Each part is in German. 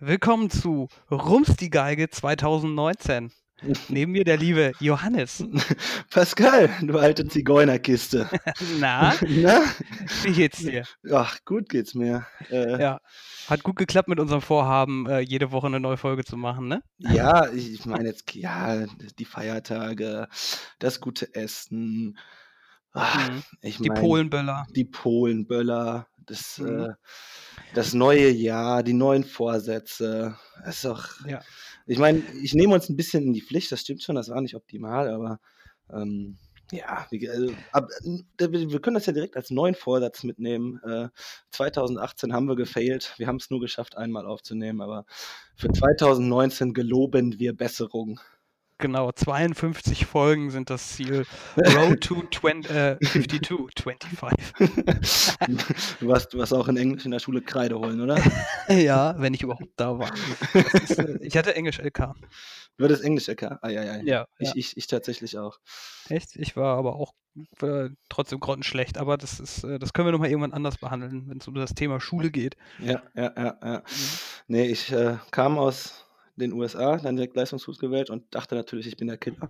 willkommen zu Rums die Geige 2019. Neben mir der liebe Johannes. Pascal, du alte Zigeunerkiste. Na, Na? wie geht's dir? Ach, gut geht's mir. Äh, Ja, hat gut geklappt mit unserem Vorhaben, äh, jede Woche eine neue Folge zu machen, ne? ja, ich meine jetzt, ja, die Feiertage, das gute Essen. Ah, Mhm. ich Die meine, Polenböller. die Polenböller, das, Mhm. äh, das neue Jahr, die neuen Vorsätze. Das ist doch, Ja. ich meine, ich nehme uns ein bisschen in die Pflicht, das stimmt schon, das war nicht optimal, aber ähm, ja, also, ab, wir wir können das ja direkt als neuen Vorsatz mitnehmen. Äh, 2018 haben wir gefailt, wir haben es nur geschafft, einmal aufzunehmen, aber für 2019 geloben wir Besserung. Genau, 52 Folgen sind das Ziel. Road to 20, äh, 52, 25. du, warst, du warst auch in Englisch in der Schule Kreide holen, oder? Ja, wenn ich überhaupt da war. Ist, äh, ich hatte Englisch LK. Du hattest Englisch, LK? Ah, ja, ja. Ja, Ich, ja. ich, ich tatsächlich auch. Echt? Ich war aber auch äh, trotzdem grottenschlecht. Aber das ist, äh, das können wir nochmal irgendwann anders behandeln, wenn es um das Thema Schule geht. Ja, ja, ja, ja. Mhm. Nee, ich äh, kam aus den USA, dann direkt Leistungskurs gewählt und dachte natürlich, ich bin der Killer.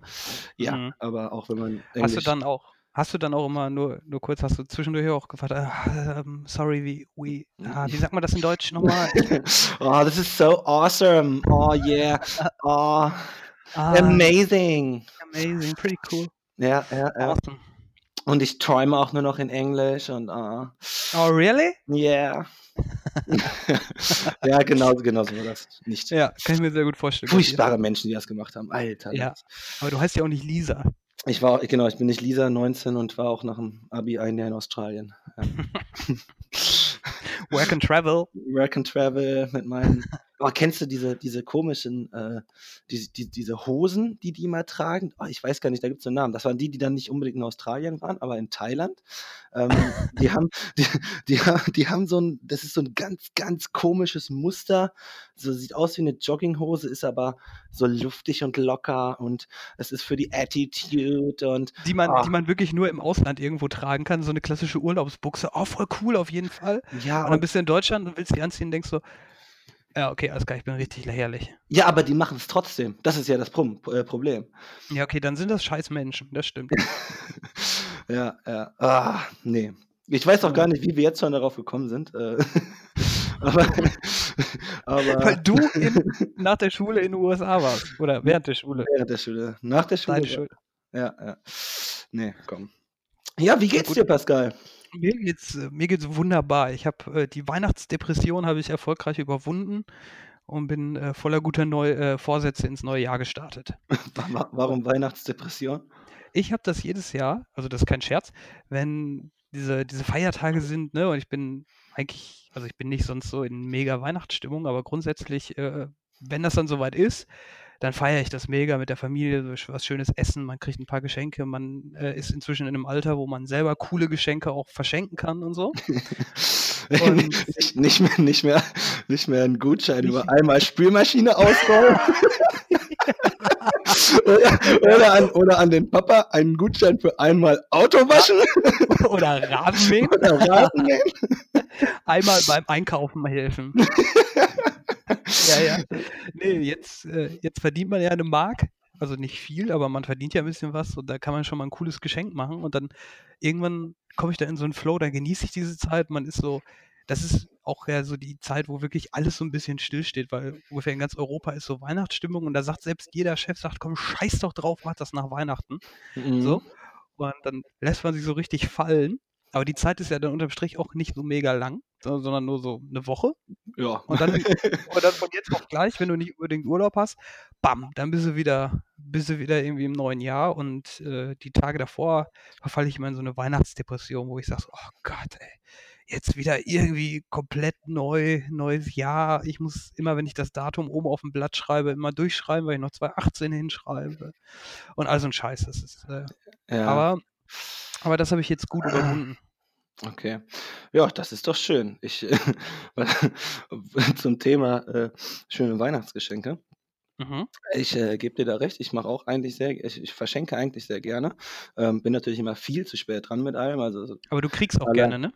Ja, Mhm. aber auch wenn man Hast du Englisch. dann auch, hast du dann auch immer nur, nur kurz, hast du zwischendurch auch gefragt, ah, ähm, sorry, wie, wie, ah, wie sagt man das in Deutsch nochmal? oh, this is so awesome. Oh, yeah. Oh, Ah, amazing. amazing, pretty cool, Ja, ja, ja. awesome. Und ich träume auch nur noch in Englisch und ah, Oh, really? yeah. ja, genau, genau so war das. Nicht. Ja, kann ich mir sehr gut vorstellen. Furchtbare Menschen, die das gemacht haben. Alter. Ja. Aber du heißt ja auch nicht Lisa. Ich war, genau, ich bin nicht Lisa, 19 und war auch nach dem Abi ein Jahr in Australien. Ja. Work and Travel. Work and Travel mit meinen. Oh, kennst du diese, diese komischen, äh, diese, die, diese Hosen, die die immer tragen? Oh, ich weiß gar nicht, da gibt es einen Namen. Das waren die, die dann nicht unbedingt in Australien waren, aber in Thailand. Ähm, die haben, die, die, die haben so ein, das ist so ein ganz, ganz komisches Muster. So sieht aus wie eine Jogginghose, ist aber so luftig und locker und es ist für die Attitude und Die man, Ah. die man wirklich nur im Ausland irgendwo tragen kann. So eine klassische Urlaubsbuchse. Oh, voll cool auf jeden Fall. ja, Und dann bist du in Deutschland und willst die anziehen und denkst so, ja, okay, alles klar, ich bin richtig lächerlich. Ja, aber die machen es trotzdem. Das ist ja das Prom äh, Problem. Ja, okay, dann sind das scheiß Menschen, das stimmt. Ja, ja. Ah, nee. Ich weiß auch gar nicht, wie wir jetzt schon darauf gekommen sind. Äh, aber, Weil aber du in, nach der Schule in den USA warst. Oder während der Schule. während der Schule. Nach der Schule. Deine ja. Ja, ja. Nee, komm. Ja, wie geht's dir, Pascal? Mir geht's, äh, mir geht's wunderbar. Ich habe äh, die Weihnachtsdepression habe ich erfolgreich überwunden und bin äh, voller guter Neu äh, Vorsätze ins neue Jahr gestartet. Wa- wa- Warum Weihnachtsdepression? Ich habe das jedes Jahr, also das ist kein Scherz, wenn diese, diese Feiertage sind, ne, und ich bin eigentlich, also ich bin nicht sonst so in mega Weihnachtsstimmung, aber grundsätzlich, äh, wenn das dann soweit ist, dann feiere ich das mega mit der Familie, so was schönes Essen, man kriegt ein paar Geschenke, man äh, ist inzwischen in einem Alter, wo man selber coole Geschenke auch verschenken kann und so. Und- nicht, mehr, nicht, mehr, nicht mehr einen Gutschein über einmal Spülmaschine ausrollen. oder, oder, an, oder an den Papa einen Gutschein für einmal Auto waschen Oder Rasenmähen, oder Rasen mähen. einmal beim Einkaufen helfen. Ja, ja. Nee, jetzt, äh, jetzt verdient man ja eine Mark. Also nicht viel, aber man verdient ja ein bisschen was und da kann man schon mal ein cooles Geschenk machen und dann irgendwann komme ich da in so einen Flow, da genieße ich diese Zeit. Man ist so, das ist auch ja so die Zeit, wo wirklich alles so ein bisschen stillsteht, weil ungefähr in ganz Europa ist so Weihnachtsstimmung und da sagt selbst jeder Chef, sagt, komm, scheiß doch drauf, mach das nach Weihnachten. Mhm. So. Und dann lässt man sich so richtig fallen. Aber die Zeit ist ja dann unterm Strich auch nicht so mega lang, so- sondern nur so eine Woche. Ja. Und dann, und dann von jetzt auf gleich, wenn du nicht unbedingt Urlaub hast, bam, dann bist du wieder, bist du wieder irgendwie im neuen Jahr und äh, die Tage davor verfalle ich immer in so eine Weihnachtsdepression, wo ich sage, so, oh Gott, ey, jetzt wieder irgendwie komplett neu, neues Jahr. Ich muss immer, wenn ich das Datum oben auf dem Blatt schreibe, immer durchschreiben, weil ich noch 2018 hinschreibe. Und all so ein Scheiß. Das ist, äh, ja. aber, aber das habe ich jetzt gut überwunden. Okay. Ja, das ist doch schön. Ich, zum Thema äh, schöne Weihnachtsgeschenke. Mhm. Ich äh, gebe dir da recht. Ich mache auch eigentlich sehr, ich, ich verschenke eigentlich sehr gerne. Ähm, bin natürlich immer viel zu spät dran mit allem. Also Aber du kriegst auch Allein- gerne, ne?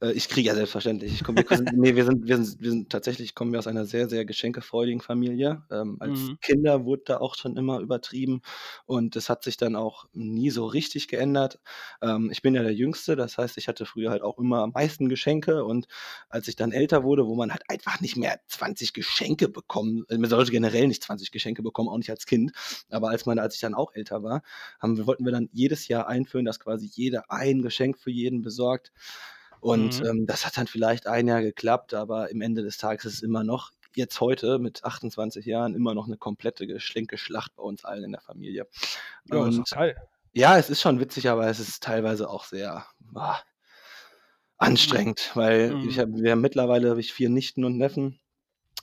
Äh, ich kriege ja selbstverständlich. Ich komm, wir, nee, wir, sind, wir, sind, wir sind tatsächlich, kommen wir aus einer sehr, sehr geschenkefreudigen Familie. Ähm, als Mhm. Kinder wurde da auch schon immer übertrieben und das hat sich dann auch nie so richtig geändert. Ähm, ich bin ja der Jüngste, das heißt, ich hatte früher halt auch immer am meisten Geschenke und als ich dann älter wurde, wo man halt einfach nicht mehr 20 Geschenke bekommen, äh, man sollte generell nicht 20 Geschenke bekommen, auch nicht als Kind, aber als, man, als ich dann auch älter war, haben, wollten wir dann jedes Jahr einführen, dass quasi jeder ein Geschenk für jeden besorgt. Und Mhm. ähm, das hat dann vielleicht ein Jahr geklappt, aber im Ende des Tages ist es immer noch, jetzt heute mit 28 Jahren, immer noch eine komplette Geschenkeschlacht bei uns allen in der Familie. Ja, ist Und doch geil. ja, es ist schon witzig, aber es ist teilweise auch sehr ah, anstrengend, weil ich Mhm. hab, wir haben mittlerweile habe ich vier Nichten und Neffen.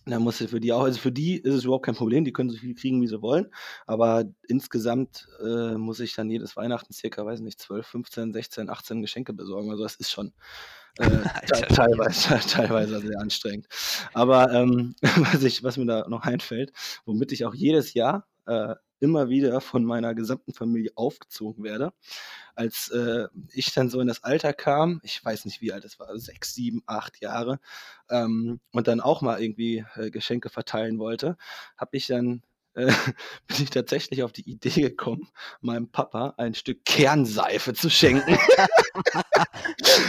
Da muss ich für die auch, also für die ist es überhaupt kein Problem, die können so viel kriegen, wie sie wollen. Aber insgesamt äh, muss ich dann jedes Weihnachten circa, weiß nicht, 12, 15, 16, 18 Geschenke besorgen. Also das ist schon äh, teilweise, teilweise sehr anstrengend. Aber ähm, was, ich, was mir da noch einfällt, womit ich auch jedes Jahr äh, immer wieder von meiner gesamten Familie aufgezogen werde, als äh, ich dann so in das Alter kam, ich weiß nicht, wie alt es war, sechs, sieben, acht Jahre, ähm, und dann auch mal irgendwie äh, Geschenke verteilen wollte, habe ich dann äh, bin ich tatsächlich auf die Idee gekommen, meinem Papa ein Stück Kernseife zu schenken.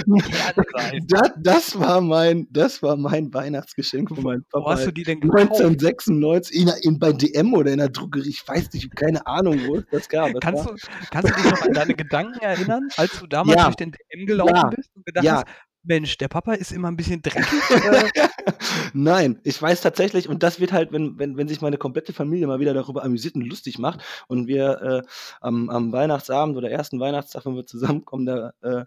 Kernseife. das, das, war mein, das war mein Weihnachtsgeschenk von meinem Wo Papa. hast du die denn gekauft? 1996 in, in, bei DM oder in der Drogerie, ich weiß nicht, keine Ahnung, wo es das gab. Das Kannst war, du, kannst du dich noch an deine Gedanken erinnern, als du damals Ja. durch den DM gelaufen Ja. bist und gedacht Ja. hast, Mensch, der Papa ist immer ein bisschen dreckig? Nein, ich weiß tatsächlich, und das wird halt, wenn, wenn, wenn sich meine komplette Familie mal wieder darüber amüsiert und lustig macht und wir äh, am, am Weihnachtsabend oder ersten Weihnachtstag, wenn wir zusammenkommen, da äh,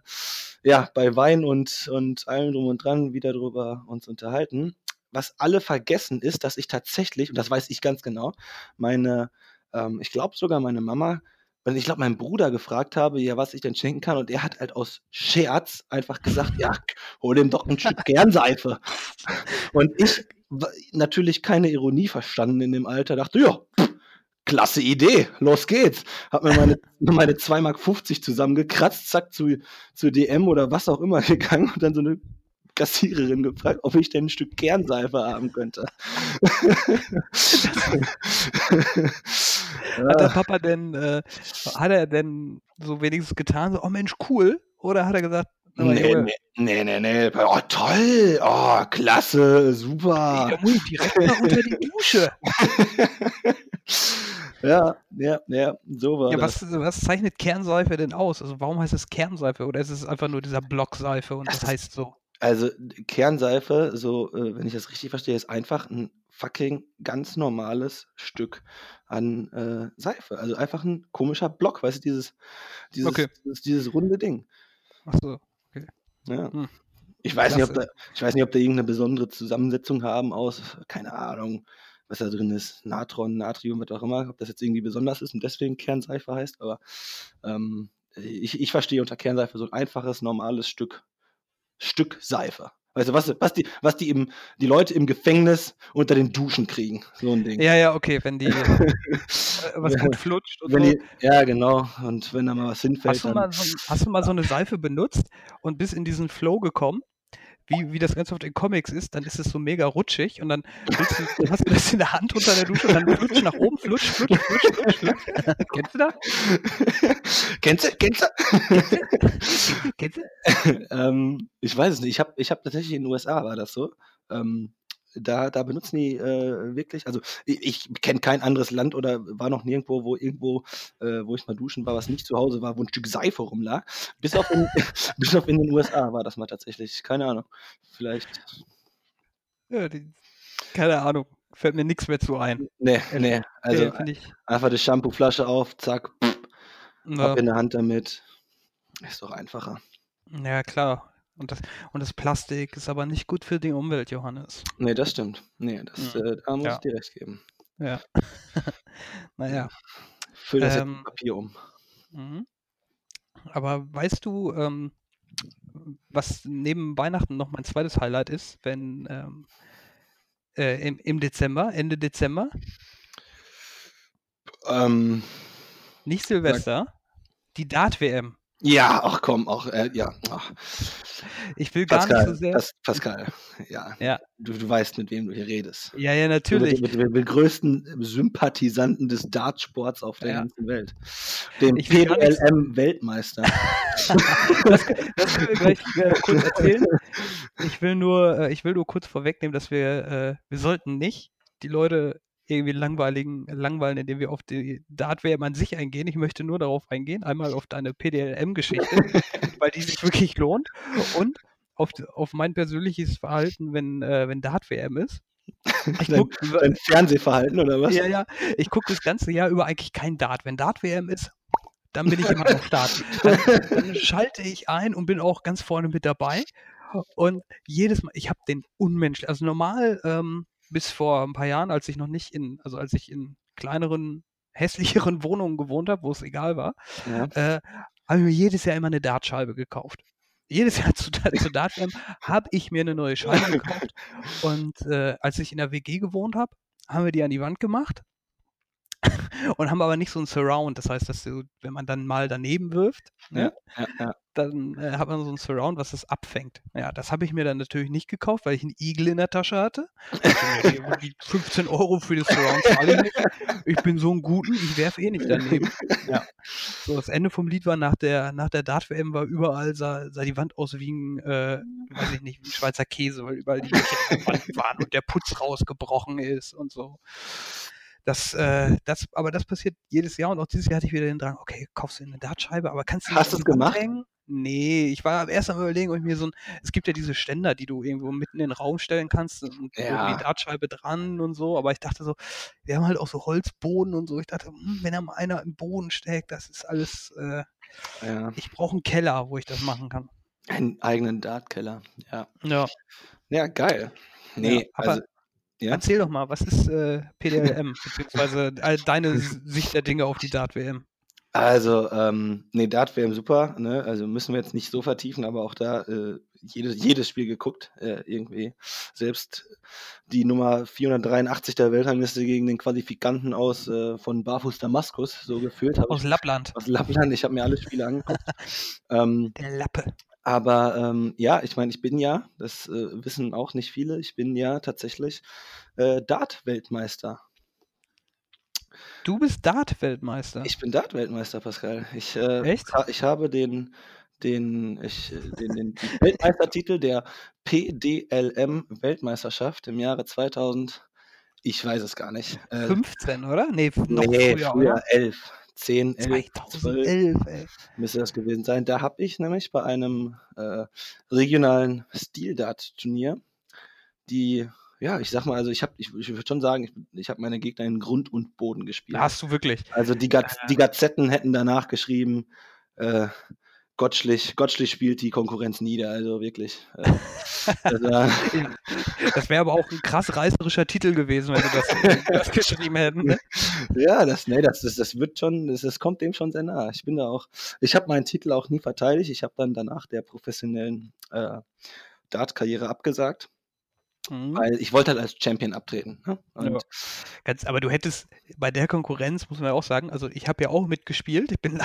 ja, bei Wein und, und allem drum und dran wieder darüber uns unterhalten. Was alle vergessen ist, dass ich tatsächlich, und das weiß ich ganz genau, meine, ähm, ich glaube sogar meine Mama, und ich glaube, meinen Bruder gefragt habe, ja, was ich denn schenken kann. Und er hat halt aus Scherz einfach gesagt, ja, hol ihm doch ein Stück Kernseife. Und ich natürlich keine Ironie verstanden in dem Alter, dachte, ja, pff, klasse Idee, los geht's. Hab mir meine, meine 2,50 Mark zusammengekratzt, zack, zu, zu DM oder was auch immer gegangen und dann so eine Kassiererin gefragt, ob ich denn ein Stück Kernseife haben könnte. Hat der Papa denn, äh, hat er denn so wenigstens getan, so, oh Mensch, cool? Oder hat er gesagt, Nee, nee, nee, nee, nee. Oh, toll. Oh, klasse, super. der muss ich direkt mal unter die Dusche. ja, ja, ja, so war Ja, was, was zeichnet Kernseife denn aus? Also warum heißt es Kernseife? Oder ist es einfach nur dieser Blockseife und Das das heißt so? Also Kernseife, so, äh, wenn ich das richtig verstehe, ist einfach ein fucking ganz normales Stück an äh, Seife. Also einfach ein komischer Block, weißt du, dieses, dieses, Okay. dieses, dieses runde Ding. Ach so. Ja. Hm. Ich weiß nicht, ob da, ich weiß nicht, ob da irgendeine besondere Zusammensetzung haben aus, keine Ahnung, was da drin ist, Natron, Natrium, was auch immer, ob das jetzt irgendwie besonders ist und deswegen Kernseife heißt, aber ähm, ich, ich verstehe unter Kernseife so ein einfaches, normales Stück, Stück Seife. Weißt du, was, was, die, was die, im, die Leute im Gefängnis unter den Duschen kriegen. So ein Ding. Ja, ja, okay, wenn die äh, was gut flutscht und Wenn so. die, ja, genau. Und wenn da mal was hinfällt, Hast du, mal so, hast du mal so eine Seife benutzt und bist in diesen Flow gekommen? Wie, wie das ganz oft in Comics ist, dann ist es so mega rutschig und dann, du, dann hast du das in der Hand unter der Dusche und dann flutsch nach oben, flutsch, flutsch, flutsch, flutsch, flutsch. Kennst du das? kennst du? Kennst du? Kennst du? ähm, ich weiß es nicht. Ich habe ich hab tatsächlich in den USA war das so. Ähm, da, da benutzen die äh, wirklich, also ich, ich kenne kein anderes Land oder war noch nirgendwo, wo irgendwo, äh, wo ich mal duschen war, was nicht zu Hause war, wo ein Stück Seife rumlag. Bis auf in, bis auf in den USA war das mal tatsächlich. Keine Ahnung. Vielleicht. Ja, die, keine Ahnung, fällt mir nichts mehr zu ein. Nee, nee. Also Nee, einfach die Shampooflasche auf, zack, pff, Ja, ab in der Hand damit. Ist doch einfacher. ja, klar. Und das, und das Plastik ist aber nicht gut für die Umwelt, Johannes. Nee, das stimmt. Nee, das, Mhm. äh, da muss Ja. ich dir recht geben. Ja. naja. Füll das jetzt Ähm, Papier um. Mhm. Aber weißt du, ähm, was neben Weihnachten noch mein zweites Highlight ist, wenn ähm, äh, im, im Dezember, Ende Dezember, Ähm, nicht Silvester, die Dart-WM. Ja, ach komm, auch, äh, ja. Ach. Ich will gar Pascal, nicht so sehr. Pas Pascal, ja. Ja. Du, du weißt, mit wem du hier redest. Ja, ja, Mit, natürlich. mit, mit den größten Sympathisanten des Dartsports auf der Ja. ganzen Welt. Dem PLM-Weltmeister. Das, das können wir gleich äh, kurz erzählen. Ich will nur, äh, ich will nur kurz vorwegnehmen, dass wir, äh, wir sollten nicht die Leute irgendwie langweiligen, langweilen, indem wir auf die Dart-WM an sich eingehen. Ich möchte nur darauf eingehen, einmal auf deine PDLM-Geschichte, weil die sich wirklich lohnt und auf, auf mein persönliches Verhalten, wenn, äh, wenn Dart-WM ist. Ich Dein, guck, dein Fernsehverhalten oder was? ja, ja, ich gucke das ganze Jahr über eigentlich kein Dart. Wenn Dart-WM ist, dann bin ich immer am Start. Dann, dann schalte ich ein und bin auch ganz vorne mit dabei. Und jedes Mal, ich habe den unmenschlich, also normal ähm, bis vor ein paar Jahren, als ich noch nicht in, also als ich in kleineren, hässlicheren Wohnungen gewohnt habe, wo es egal war, Ja. äh, habe ich mir jedes Jahr immer eine Dartscheibe gekauft. Jedes Jahr zu, zu Dart-WM habe ich mir eine neue Scheibe gekauft. Und äh, als ich in der WG gewohnt habe, haben wir die an die Wand gemacht und haben aber nicht so ein Surround. Das heißt, dass du, wenn man dann mal daneben wirft, ne, Ja, ja. dann äh, hat man so ein Surround, was das abfängt. Ja, das habe ich mir dann natürlich nicht gekauft, weil ich einen Igel in der Tasche hatte. Also, nee, die 15 Euro für das Surround zahle ich nicht. Ich bin so ein Guten, ich werfe eh nicht daneben. Ja. So, das Ende vom Lied war nach der, nach der Dart-WM war überall, sah, sah die Wand aus wie ein, äh, weiß ich nicht, wie ein Schweizer Käse, weil überall die Wand waren und der Putz rausgebrochen ist und so. Das, äh, das, aber das passiert jedes Jahr und auch dieses Jahr hatte ich wieder den Drang, okay, kaufst du eine Dartscheibe, aber kannst du Hast Wand gemacht? hängen? Nee, ich war erst am überlegen, ob ich mir so ein, es gibt ja diese Ständer, die du irgendwo mitten in den Raum stellen kannst und Ja. die Dartscheibe dran und so, aber ich dachte so, wir haben halt auch so Holzboden und so. Ich dachte, hm, wenn da mal einer im Boden steckt, das ist alles, äh, ja. ich brauche einen Keller, wo ich das machen kann. Einen eigenen Dartkeller. Ja. Ja. Ja, geil. Nee, aber also, ja. Erzähl doch mal, was ist äh, PDLM, beziehungsweise äh, deine Sicht der Dinge auf die Dart-WM? Also, ähm, nee, Dart wäre super, ne? Also müssen wir jetzt nicht so vertiefen, aber auch da äh, jedes, jedes Spiel geguckt, äh, irgendwie. Selbst die Nummer 483 der Weltrangliste gegen den Qualifikanten aus äh, von Barfuß Damaskus, so gefühlt habe Aus ich Lappland. aus Lappland. Ich habe mir alle Spiele angeguckt. ähm, Der Lappe. Aber ähm, ja, ich meine, ich bin ja, das äh, wissen auch nicht viele, ich bin ja tatsächlich äh, Dart-Weltmeister. Du bist Dart-Weltmeister. Ich bin Dart-Weltmeister, Pascal. Ich, äh, Echt? ha- ich habe den, den, ich, äh, den, den Weltmeistertitel der PDLM-Weltmeisterschaft im Jahre 2000, ich weiß es gar nicht. Äh, 15, oder? Nee, noch nee, früher, früher, oder? 11, 10, 11, 12 2011, ey. müsste das gewesen sein. Da habe ich nämlich bei einem äh, regionalen Stil-Dart-Turnier die, ja, ich sag mal, also ich habe, ich, ich würde schon sagen, ich, ich habe meine Gegner in Grund und Boden gespielt. Hast du wirklich. Also die, Gaz die Gazetten hätten danach geschrieben, äh, Gottschlich, Gottschlich spielt die Konkurrenz nieder, also wirklich. Äh, das wäre aber auch ein krass reißerischer Titel gewesen, wenn du das, das geschrieben hätten. Ne? ja, das, nee, das, das, das wird schon, das, das kommt dem schon sehr nah. Ich bin da auch, ich habe meinen Titel auch nie verteidigt. Ich habe dann danach der professionellen äh, Dart-Karriere abgesagt, Mhm. weil ich wollte halt als Champion abtreten. Ne? Ja. Ganz, aber du hättest bei der Konkurrenz, muss man ja auch sagen, also ich habe ja auch mitgespielt. Ich bin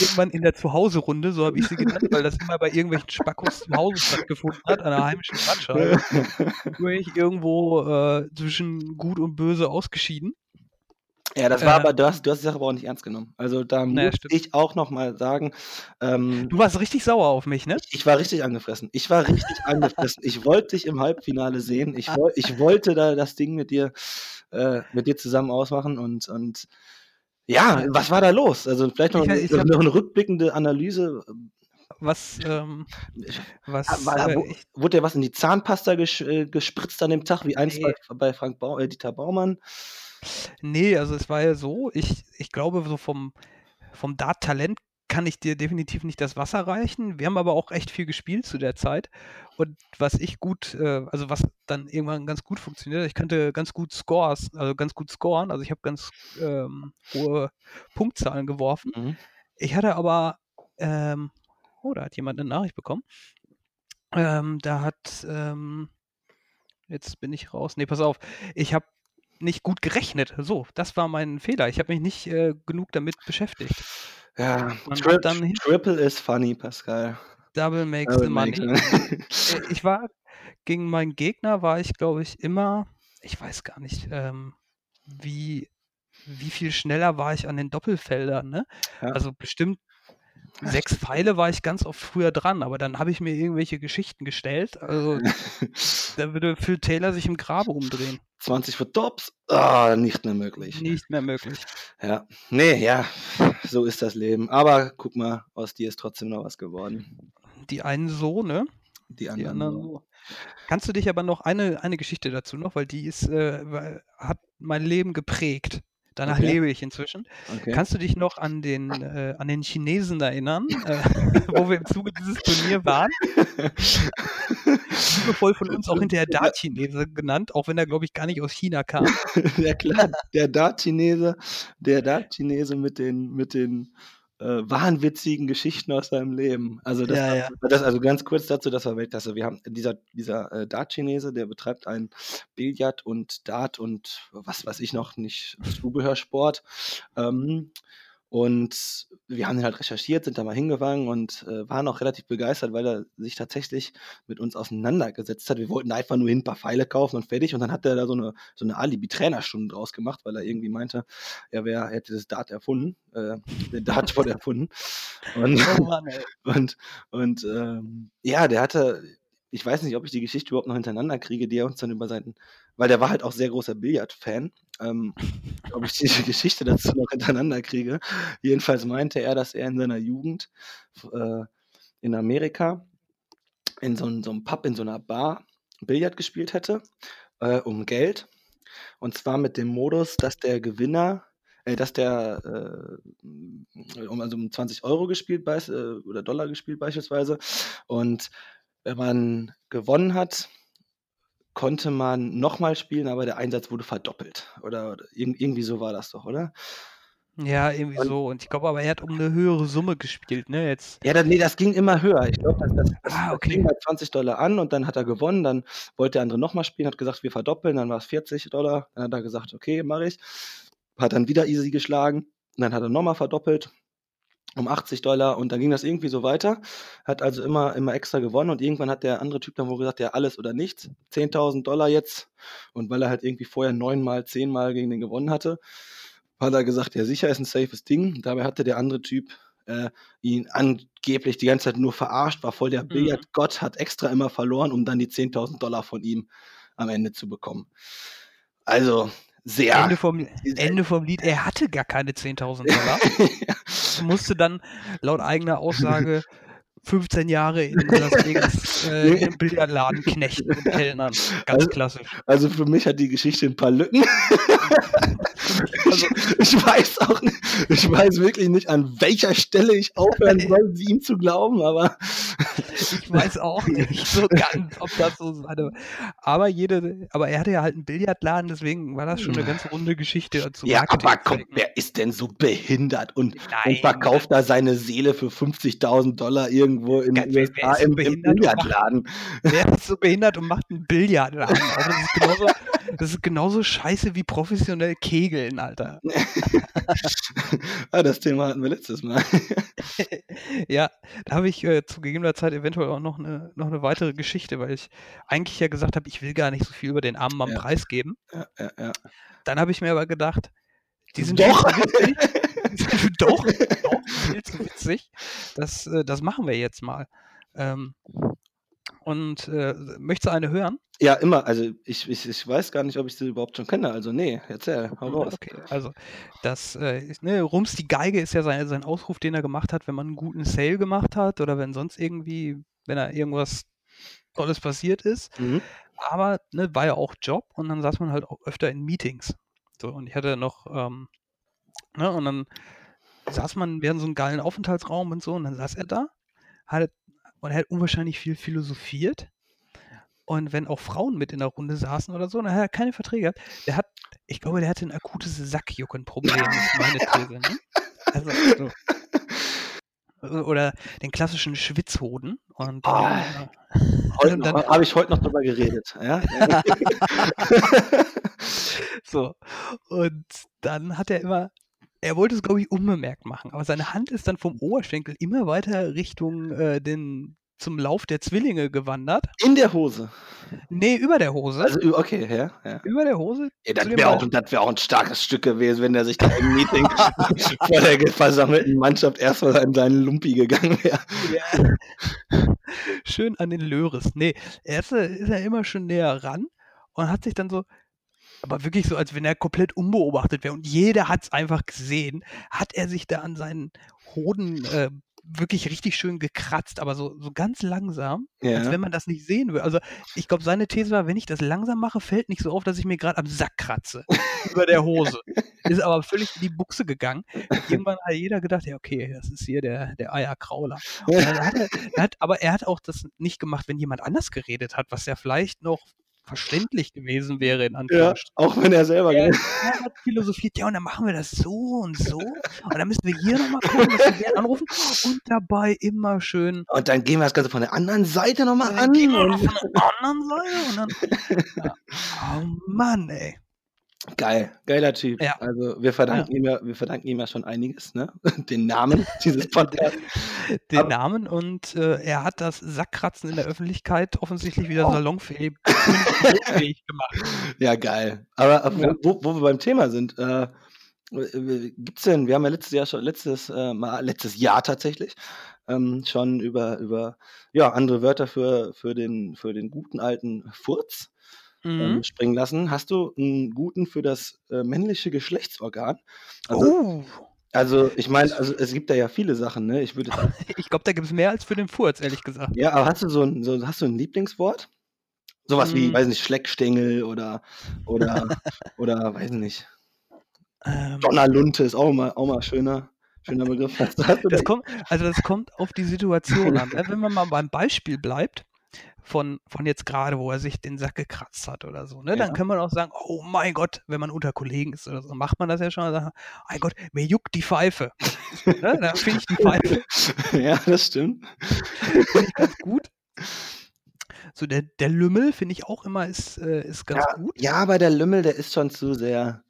irgendwann in der Zuhause-Runde, so habe ich sie genannt, weil das immer bei irgendwelchen Spackos zu Hause stattgefunden hat, an der heimischen Radscheibe. War ich irgendwo äh, zwischen gut und böse ausgeschieden. Ja, das war Äh, aber, du hast, du hast die Sache aber auch nicht ernst genommen. Also da Naja, muss stimmt. ich auch noch mal sagen, ähm, Du warst richtig sauer auf mich, ne? ich war richtig angefressen. Ich war richtig angefressen. Ich wollte dich im Halbfinale sehen. Ich, woll, ich wollte da das Ding mit dir, äh, mit dir zusammen ausmachen und, und ja, was war da los? Also vielleicht noch, Ich- eine- ich noch eine rückblickende Analyse. Was, ähm, was, War, äh, wo, ich, wurde dir was in die Zahnpasta ges, äh, gespritzt an dem Tag, wie einst bei, bei Frank Bau, äh, Dieter Baumann? Nee, also es war ja so, ich, ich glaube, so vom, vom Dart-Talent kann ich dir definitiv nicht das Wasser reichen. Wir haben aber auch echt viel gespielt zu der Zeit. Und was ich gut, äh, also was dann irgendwann ganz gut funktioniert, ich kannte ganz gut Scores, also ganz gut scoren, also ich habe ganz ähm, hohe Punktzahlen geworfen. Mhm. Ich hatte aber, ähm, oh, da hat jemand eine Nachricht bekommen. Ähm, da hat, ähm, jetzt bin ich raus. Nee, pass auf, ich habe nicht gut gerechnet. So, das war mein Fehler. Ich habe mich nicht äh, genug damit beschäftigt. Ja, Tri dann Triple is funny, Pascal. Double makes Double the makes money. the Äh, ich war gegen meinen Gegner war ich, glaube ich, immer ich weiß gar nicht, ähm, wie wie viel schneller war ich an den Doppelfeldern, ne? Ja. Also, bestimmt Ja, 6 stimmt. Pfeile war ich ganz oft früher dran, aber dann habe ich mir irgendwelche Geschichten gestellt. Also, da würde Phil Taylor sich im Grabe umdrehen. 20 für Tops? Ah, nicht mehr möglich. Nicht mehr möglich. Ja. Ne, ja, so ist das Leben. Aber guck mal, aus dir ist trotzdem noch was geworden. Die einen so, ne? Die Die anderen anderen so. Kannst du dich aber noch eine eine Geschichte dazu noch, weil die ist, äh, hat mein Leben geprägt. Danach Okay. lebe ich inzwischen. Okay. Kannst du dich noch an den äh, an den Chinesen erinnern, äh, wo wir im Zuge dieses Turnier waren? Liebevoll von uns auch hinterher Ja. Dart-Chinese genannt, auch wenn er, glaube ich, gar nicht aus China kam. Ja klar, der Dart-Chinese der Dart-Chinese mit den mit den, äh, wahnwitzigen Geschichten aus seinem Leben. Also, das Ja, ja. das also, ganz kurz dazu, das war Weltklasse. Wir haben dieser dieser, äh, Dart-Chinese, der betreibt einen Billard und Dart und was weiß ich noch nicht, Zubehörsport. Ähm, und wir haben den halt recherchiert, sind da mal hingegangen und, äh, waren auch relativ begeistert, weil er sich tatsächlich mit uns auseinandergesetzt hat. Wir wollten einfach nur hin 'n paar Pfeile kaufen und fertig. Und dann hat er da so 'ne so 'ne Alibi-Trainerstunde draus gemacht, weil er irgendwie meinte, er wäre er hätte das Dart erfunden, äh, den Dartsport erfunden. Und Oh Mann, und und, ähm, ja, der hatte ich weiß nicht, ob ich die Geschichte überhaupt noch hintereinander kriege, die er uns dann über seinen weil der war halt auch sehr großer Billard-Fan, ähm, ob ich diese Geschichte dazu noch hintereinander kriege. Jedenfalls meinte er, dass er in seiner Jugend äh, in Amerika in so 'n so 'm Pub, in so 'ner Bar Billard gespielt hätte, äh, um Geld. Und zwar mit dem Modus, dass der Gewinner äh, dass der, äh, also, um 20 € gespielt beisch äh, oder Dollar gespielt beispielsweise. Und wenn man gewonnen hat, konnte man noch mal spielen, aber der Einsatz wurde verdoppelt. Oder oder irgend irgendwie so war das doch, oder? Ja, irgendwie Und so. Und ich glaube aber, er hat um 'ne höhere Summe gespielt, ne, jetzt. Ja, da ne, das ging immer höher. Ich glaube, das das das Ah, das okay. bei 20 $ an und dann hat er gewonnen. Dann wollte der andere noch mal spielen, hat gesagt: „Wir verdoppeln“, dann war's 40 $. Dann hat er gesagt: „Okay, mache ich.“ Hat dann wieder easy geschlagen. Und dann hat er noch mal verdoppelt um 80 $ und dann ging das irgendwie so weiter. Hat also immer immer extra gewonnen und irgendwann hat der andere Typ dann wohl gesagt: „Ja, alles oder nichts. 10.000 $ jetzt.“ Und weil er halt irgendwie vorher 9 mal, 10 Mal gegen den gewonnen hatte, hat er gesagt: „Ja, sicher, ist 'n safes Ding.“ Dabei hatte der andere Typ, äh, ihn angeblich die ganze Zeit nur verarscht, war voll der Mhm. Billardgott, hat extra immer verloren, um dann die 10.000 $ von ihm am Ende zu bekommen. Also, sehr Ende vom Ende vom Lied, er hatte gar keine 10.000 $. Ja. Musste dann laut eigener Aussage 15 Jahre in Las Vegas, äh. 'nem Billardladen knechten und kellnern. Ganz Also klassisch. also, für mich hat die Geschichte 'n paar Lücken. Also Ich ich weiß auch nicht ich weiß wirklich nicht, an welcher Stelle ich aufhören soll, ihm zu glauben, aber Ich weiß auch nicht so ganz, ob das so seine aber jede aber er hatte ja halt 'n Billardladen, deswegen war das schon 'ne ganz runde Geschichte zu Ja, aber komm, wer ist denn so behindert und und verkauft da seine Seele für 50.000 $, irgendwo in den USA ist so im im behindert und macht Billardladen? wer ist so behindert und macht 'n Billardladen auf? Das ist genauso das ist genauso scheiße wie professionell Kegeln, Alter. Ah, das Thema hatten wir letztes Mal. Ja, da habe ich, äh, zu gegebener Zeit eventuell auch noch 'ne noch 'ne weitere Geschichte, weil ich eigentlich ja gesagt habe, ich will gar nicht so viel über den armen Mann Ja. preisgeben. Ja, ja, ja. Dann habe ich mir aber gedacht, die sind Doch. witzig. Doch, doch, viel zu witzig. Das äh, das machen wir jetzt mal. Ähm, und, äh, möchtest du eine hören? Ja, immer. Also, ich ich ich weiß gar nicht, ob ich sie überhaupt schon kenne. Also, ne, erzähl, hau Hm, raus. okay, also das, äh, ne, Rums die Geige ist ja sei sein Ausruf, den er gemacht hat, wenn man 'n guten Sale gemacht hat oder wenn sonst irgendwie wenn da irgendwas Tolles passiert ist. Mhm. Aber, ne, war ja auch Job und dann saß man halt auch öfter in Meetings. So, und ich hatte noch, ähm ne, und dann saß man wir hatten so 'n geilen Aufenthaltsraum und so und dann saß er da, hat und er hat unwahrscheinlich viel philosophiert. Und wenn auch Frauen mit in der Runde saßen oder so, dann hat er keine Verträge gehabt. Der hat ich glaube, der hatte 'n akutes Sackjuckenproblem, ist meine These, ne? Also so. O oder den klassischen Schwitzhoden und Ah. äh und dann habe ich heute noch drüber geredet, ja? So, und dann hat er immer er wollte es, glaube ich, unbemerkt machen, aber seine Hand ist dann vom Oberschenkel immer weiter Richtung äh, den, zum Lauf der Zwillinge gewandert. In der Hose. Nee, über der Hose. Also, okay, ja. ja. über der Hose. Ja, das wäre auch, das wär auch ein starkes Stück gewesen, wenn er sich da im Meeting vor der versammelten Mannschaft erstmal in seinen Lumpi gegangen wäre. Ja. Schön an den Löres. Nee, erst ist er immer schon näher ran und hat sich dann so, aber wirklich so, als wenn er komplett unbeobachtet wäre und jeder hat es einfach gesehen, hat er sich da an seinen Hoden äh, wirklich richtig schön gekratzt, aber so, so ganz langsam, als Ja. wenn man das nicht sehen will. Also ich glaube, seine These war, wenn ich das langsam mache, fällt nicht so auf, dass ich mir gerade am Sack kratze. über der Hose. Ist aber völlig in die Buchse gegangen. Irgendwann hat jeder gedacht, ja, okay, das ist hier der, der Eierkrauler. Hat er, er hat, aber er hat auch das nicht gemacht, wenn jemand anders geredet hat, was ja vielleicht noch verständlich gewesen wäre, in Ja, Anführungsstrichen. auch wenn er selber. Er, er hat philosophiert, ja, und dann machen wir das so und so. Und dann müssen wir hier nochmal gucken, dass wir den anrufen. Und dabei immer schön. Und dann gehen wir das Ganze von der anderen Seite nochmal Dann an. gehen wir von der anderen Seite und dann. Ja. Oh Mann, ey. Geil, geiler Typ. Ja. Also wir verdanken, ihm ja, wir verdanken ihm ja schon einiges, ne? Den Namen dieses Podcasts. den Aber- Namen und äh, er hat das Sackkratzen in der Öffentlichkeit offensichtlich wieder Oh. salonfähig gemacht. Ja, geil. Aber äh, wo, Ja. wo, wo wir beim Thema sind, äh, äh, gibt's denn, wir haben ja letztes Jahr schon, letztes äh, Mal, letztes Jahr tatsächlich, ähm, schon über, über ja, andere Wörter für, für, den, für den guten alten Furz ähm, Mhm. springen lassen. Hast du einen guten für das äh, männliche Geschlechtsorgan? Also, Oh, also ich meine, also es gibt da ja viele Sachen, ne? Ich würde ich glaube, da gibt es mehr als für den Furz, ehrlich gesagt. Ja, aber hast du so ein, so, hast du ein Lieblingswort? Sowas wie, Mm. weiß nicht, Schleckstängel oder, oder, oder, weiß nicht, Ähm, Donnerlunte ist auch mal, auch mal schöner, schöner Begriff. Das da, kommt, also das kommt auf die Situation an. Ne? Wenn man mal beim Beispiel bleibt, von, von jetzt gerade, wo er sich den Sack gekratzt hat oder so, ne? dann Ja. kann man auch sagen, oh mein Gott, wenn man unter Kollegen ist oder so, macht man das ja schon, und sagt, mein Gott, mir juckt die Pfeife. ne? Da finde ich die Pfeife ja, das stimmt. finde ich ganz gut. So der, der Lümmel finde ich auch immer ist, äh, ist ganz Ja, gut. ja, aber der Lümmel, der ist schon zu sehr,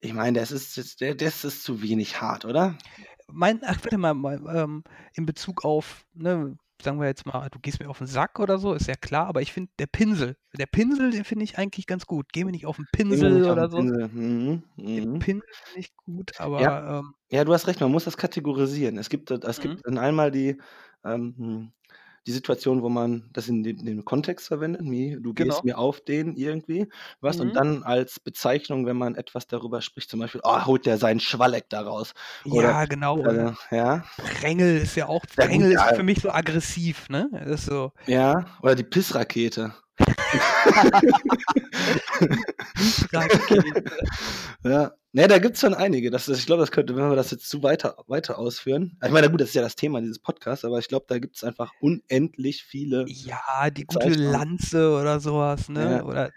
ich meine, das ist, das, der, das ist zu wenig hart, oder? Mein, ach, warte mal, mal ähm, in Bezug auf, ne, sagen wir jetzt mal, du gehst mir auf den Sack oder so, ist ja klar, aber ich finde der Pinsel, der Pinsel, den finde ich eigentlich ganz gut. Geh mir nicht auf den Pinsel oder den so. Pinsel. Mhm, Den mhm. Pinsel finde ich gut, aber ähm, Ja, du hast recht, man muss das kategorisieren. Es gibt, es Mhm. gibt dann einmal die, ähm, die Situation, wo man das in dem, dem Kontext verwendet, wie du Genau. gehst mir auf den irgendwie, was, und Mhm. dann als Bezeichnung, wenn man etwas darüber spricht, zum Beispiel, oh, holt der seinen Schwalleck da raus. Oder, ja, genau. Äh, ja, Prängel ist ja auch, Ja, Prängel ist ja. für mich so aggressiv, ne? Das ist so, ja, oder die Pissrakete. Rakete. Ja, ne, da gibt es schon einige. Das, ich glaube, das könnte, wenn wir das jetzt zu weiter, weiter ausführen. Ich meine, gut, das ist ja das Thema dieses Podcasts, aber ich glaube, da gibt es einfach unendlich viele. ja, die gute. Lanze oder sowas, ne? Ja. Oder,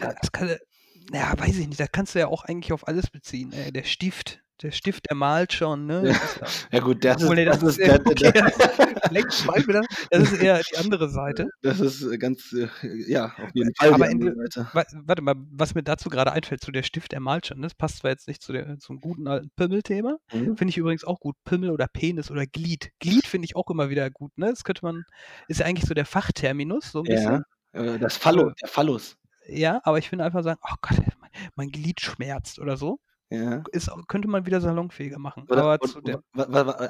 Ja. Das kann, ja, weiß ich nicht, da kannst du ja auch eigentlich auf alles beziehen. Der Stift, der Stift, der malt schon, ne? Ja. Ja, gut, das Obwohl, ist, das das ist, okay, das- das, ist eher die andere Seite. das ist äh, ganz, äh, ja, auf jeden Fall Aber in Warte mal, was mir dazu gerade einfällt, zu der Stift, der malt schon, das passt zwar jetzt nicht zu der, zum guten alten Pimmel-Thema, Mhm. finde ich übrigens auch gut, Pimmel oder Penis oder Glied. Glied finde ich auch immer wieder gut, ne? Das könnte man, ist ja eigentlich so der Fachterminus, so ein Ja, bisschen. äh, das Phallus, der Phallus. Ja, aber ich finde einfach sagen, oh Gott, mein, mein Glied schmerzt oder so, Ja. ist, könnte man wieder salonfähiger machen. Oder, und,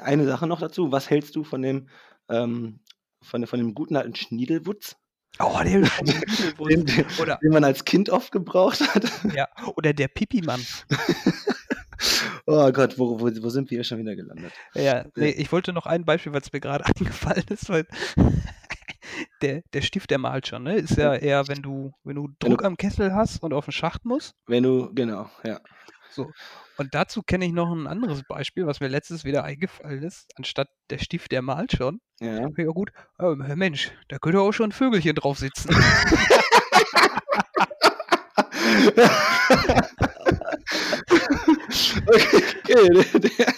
eine Sache noch dazu. Was hältst du von dem, ähm, von, von dem guten alten Schniedelwutz, oh, der den, den, oder, den man als Kind oft gebraucht hat? ja, oder der Pipi-Mann. Oh Gott, wo, wo, wo sind wir hier schon wieder gelandet? Ja, nee, ich wollte noch ein Beispiel, weil es mir gerade eingefallen ist, weil der, der Stift, der malt schon, ne? Ist ja eher, wenn du, wenn du Druck am Kessel hast und auf den Schacht musst. Wenn du, genau, ja. So. Und dazu kenne ich noch ein anderes Beispiel, was mir letztes wieder eingefallen ist. Anstatt der Stift, der malt schon. Ja. Ja gut, ähm, Mensch, da könnte auch schon ein Vögelchen drauf sitzen. Okay, der, der,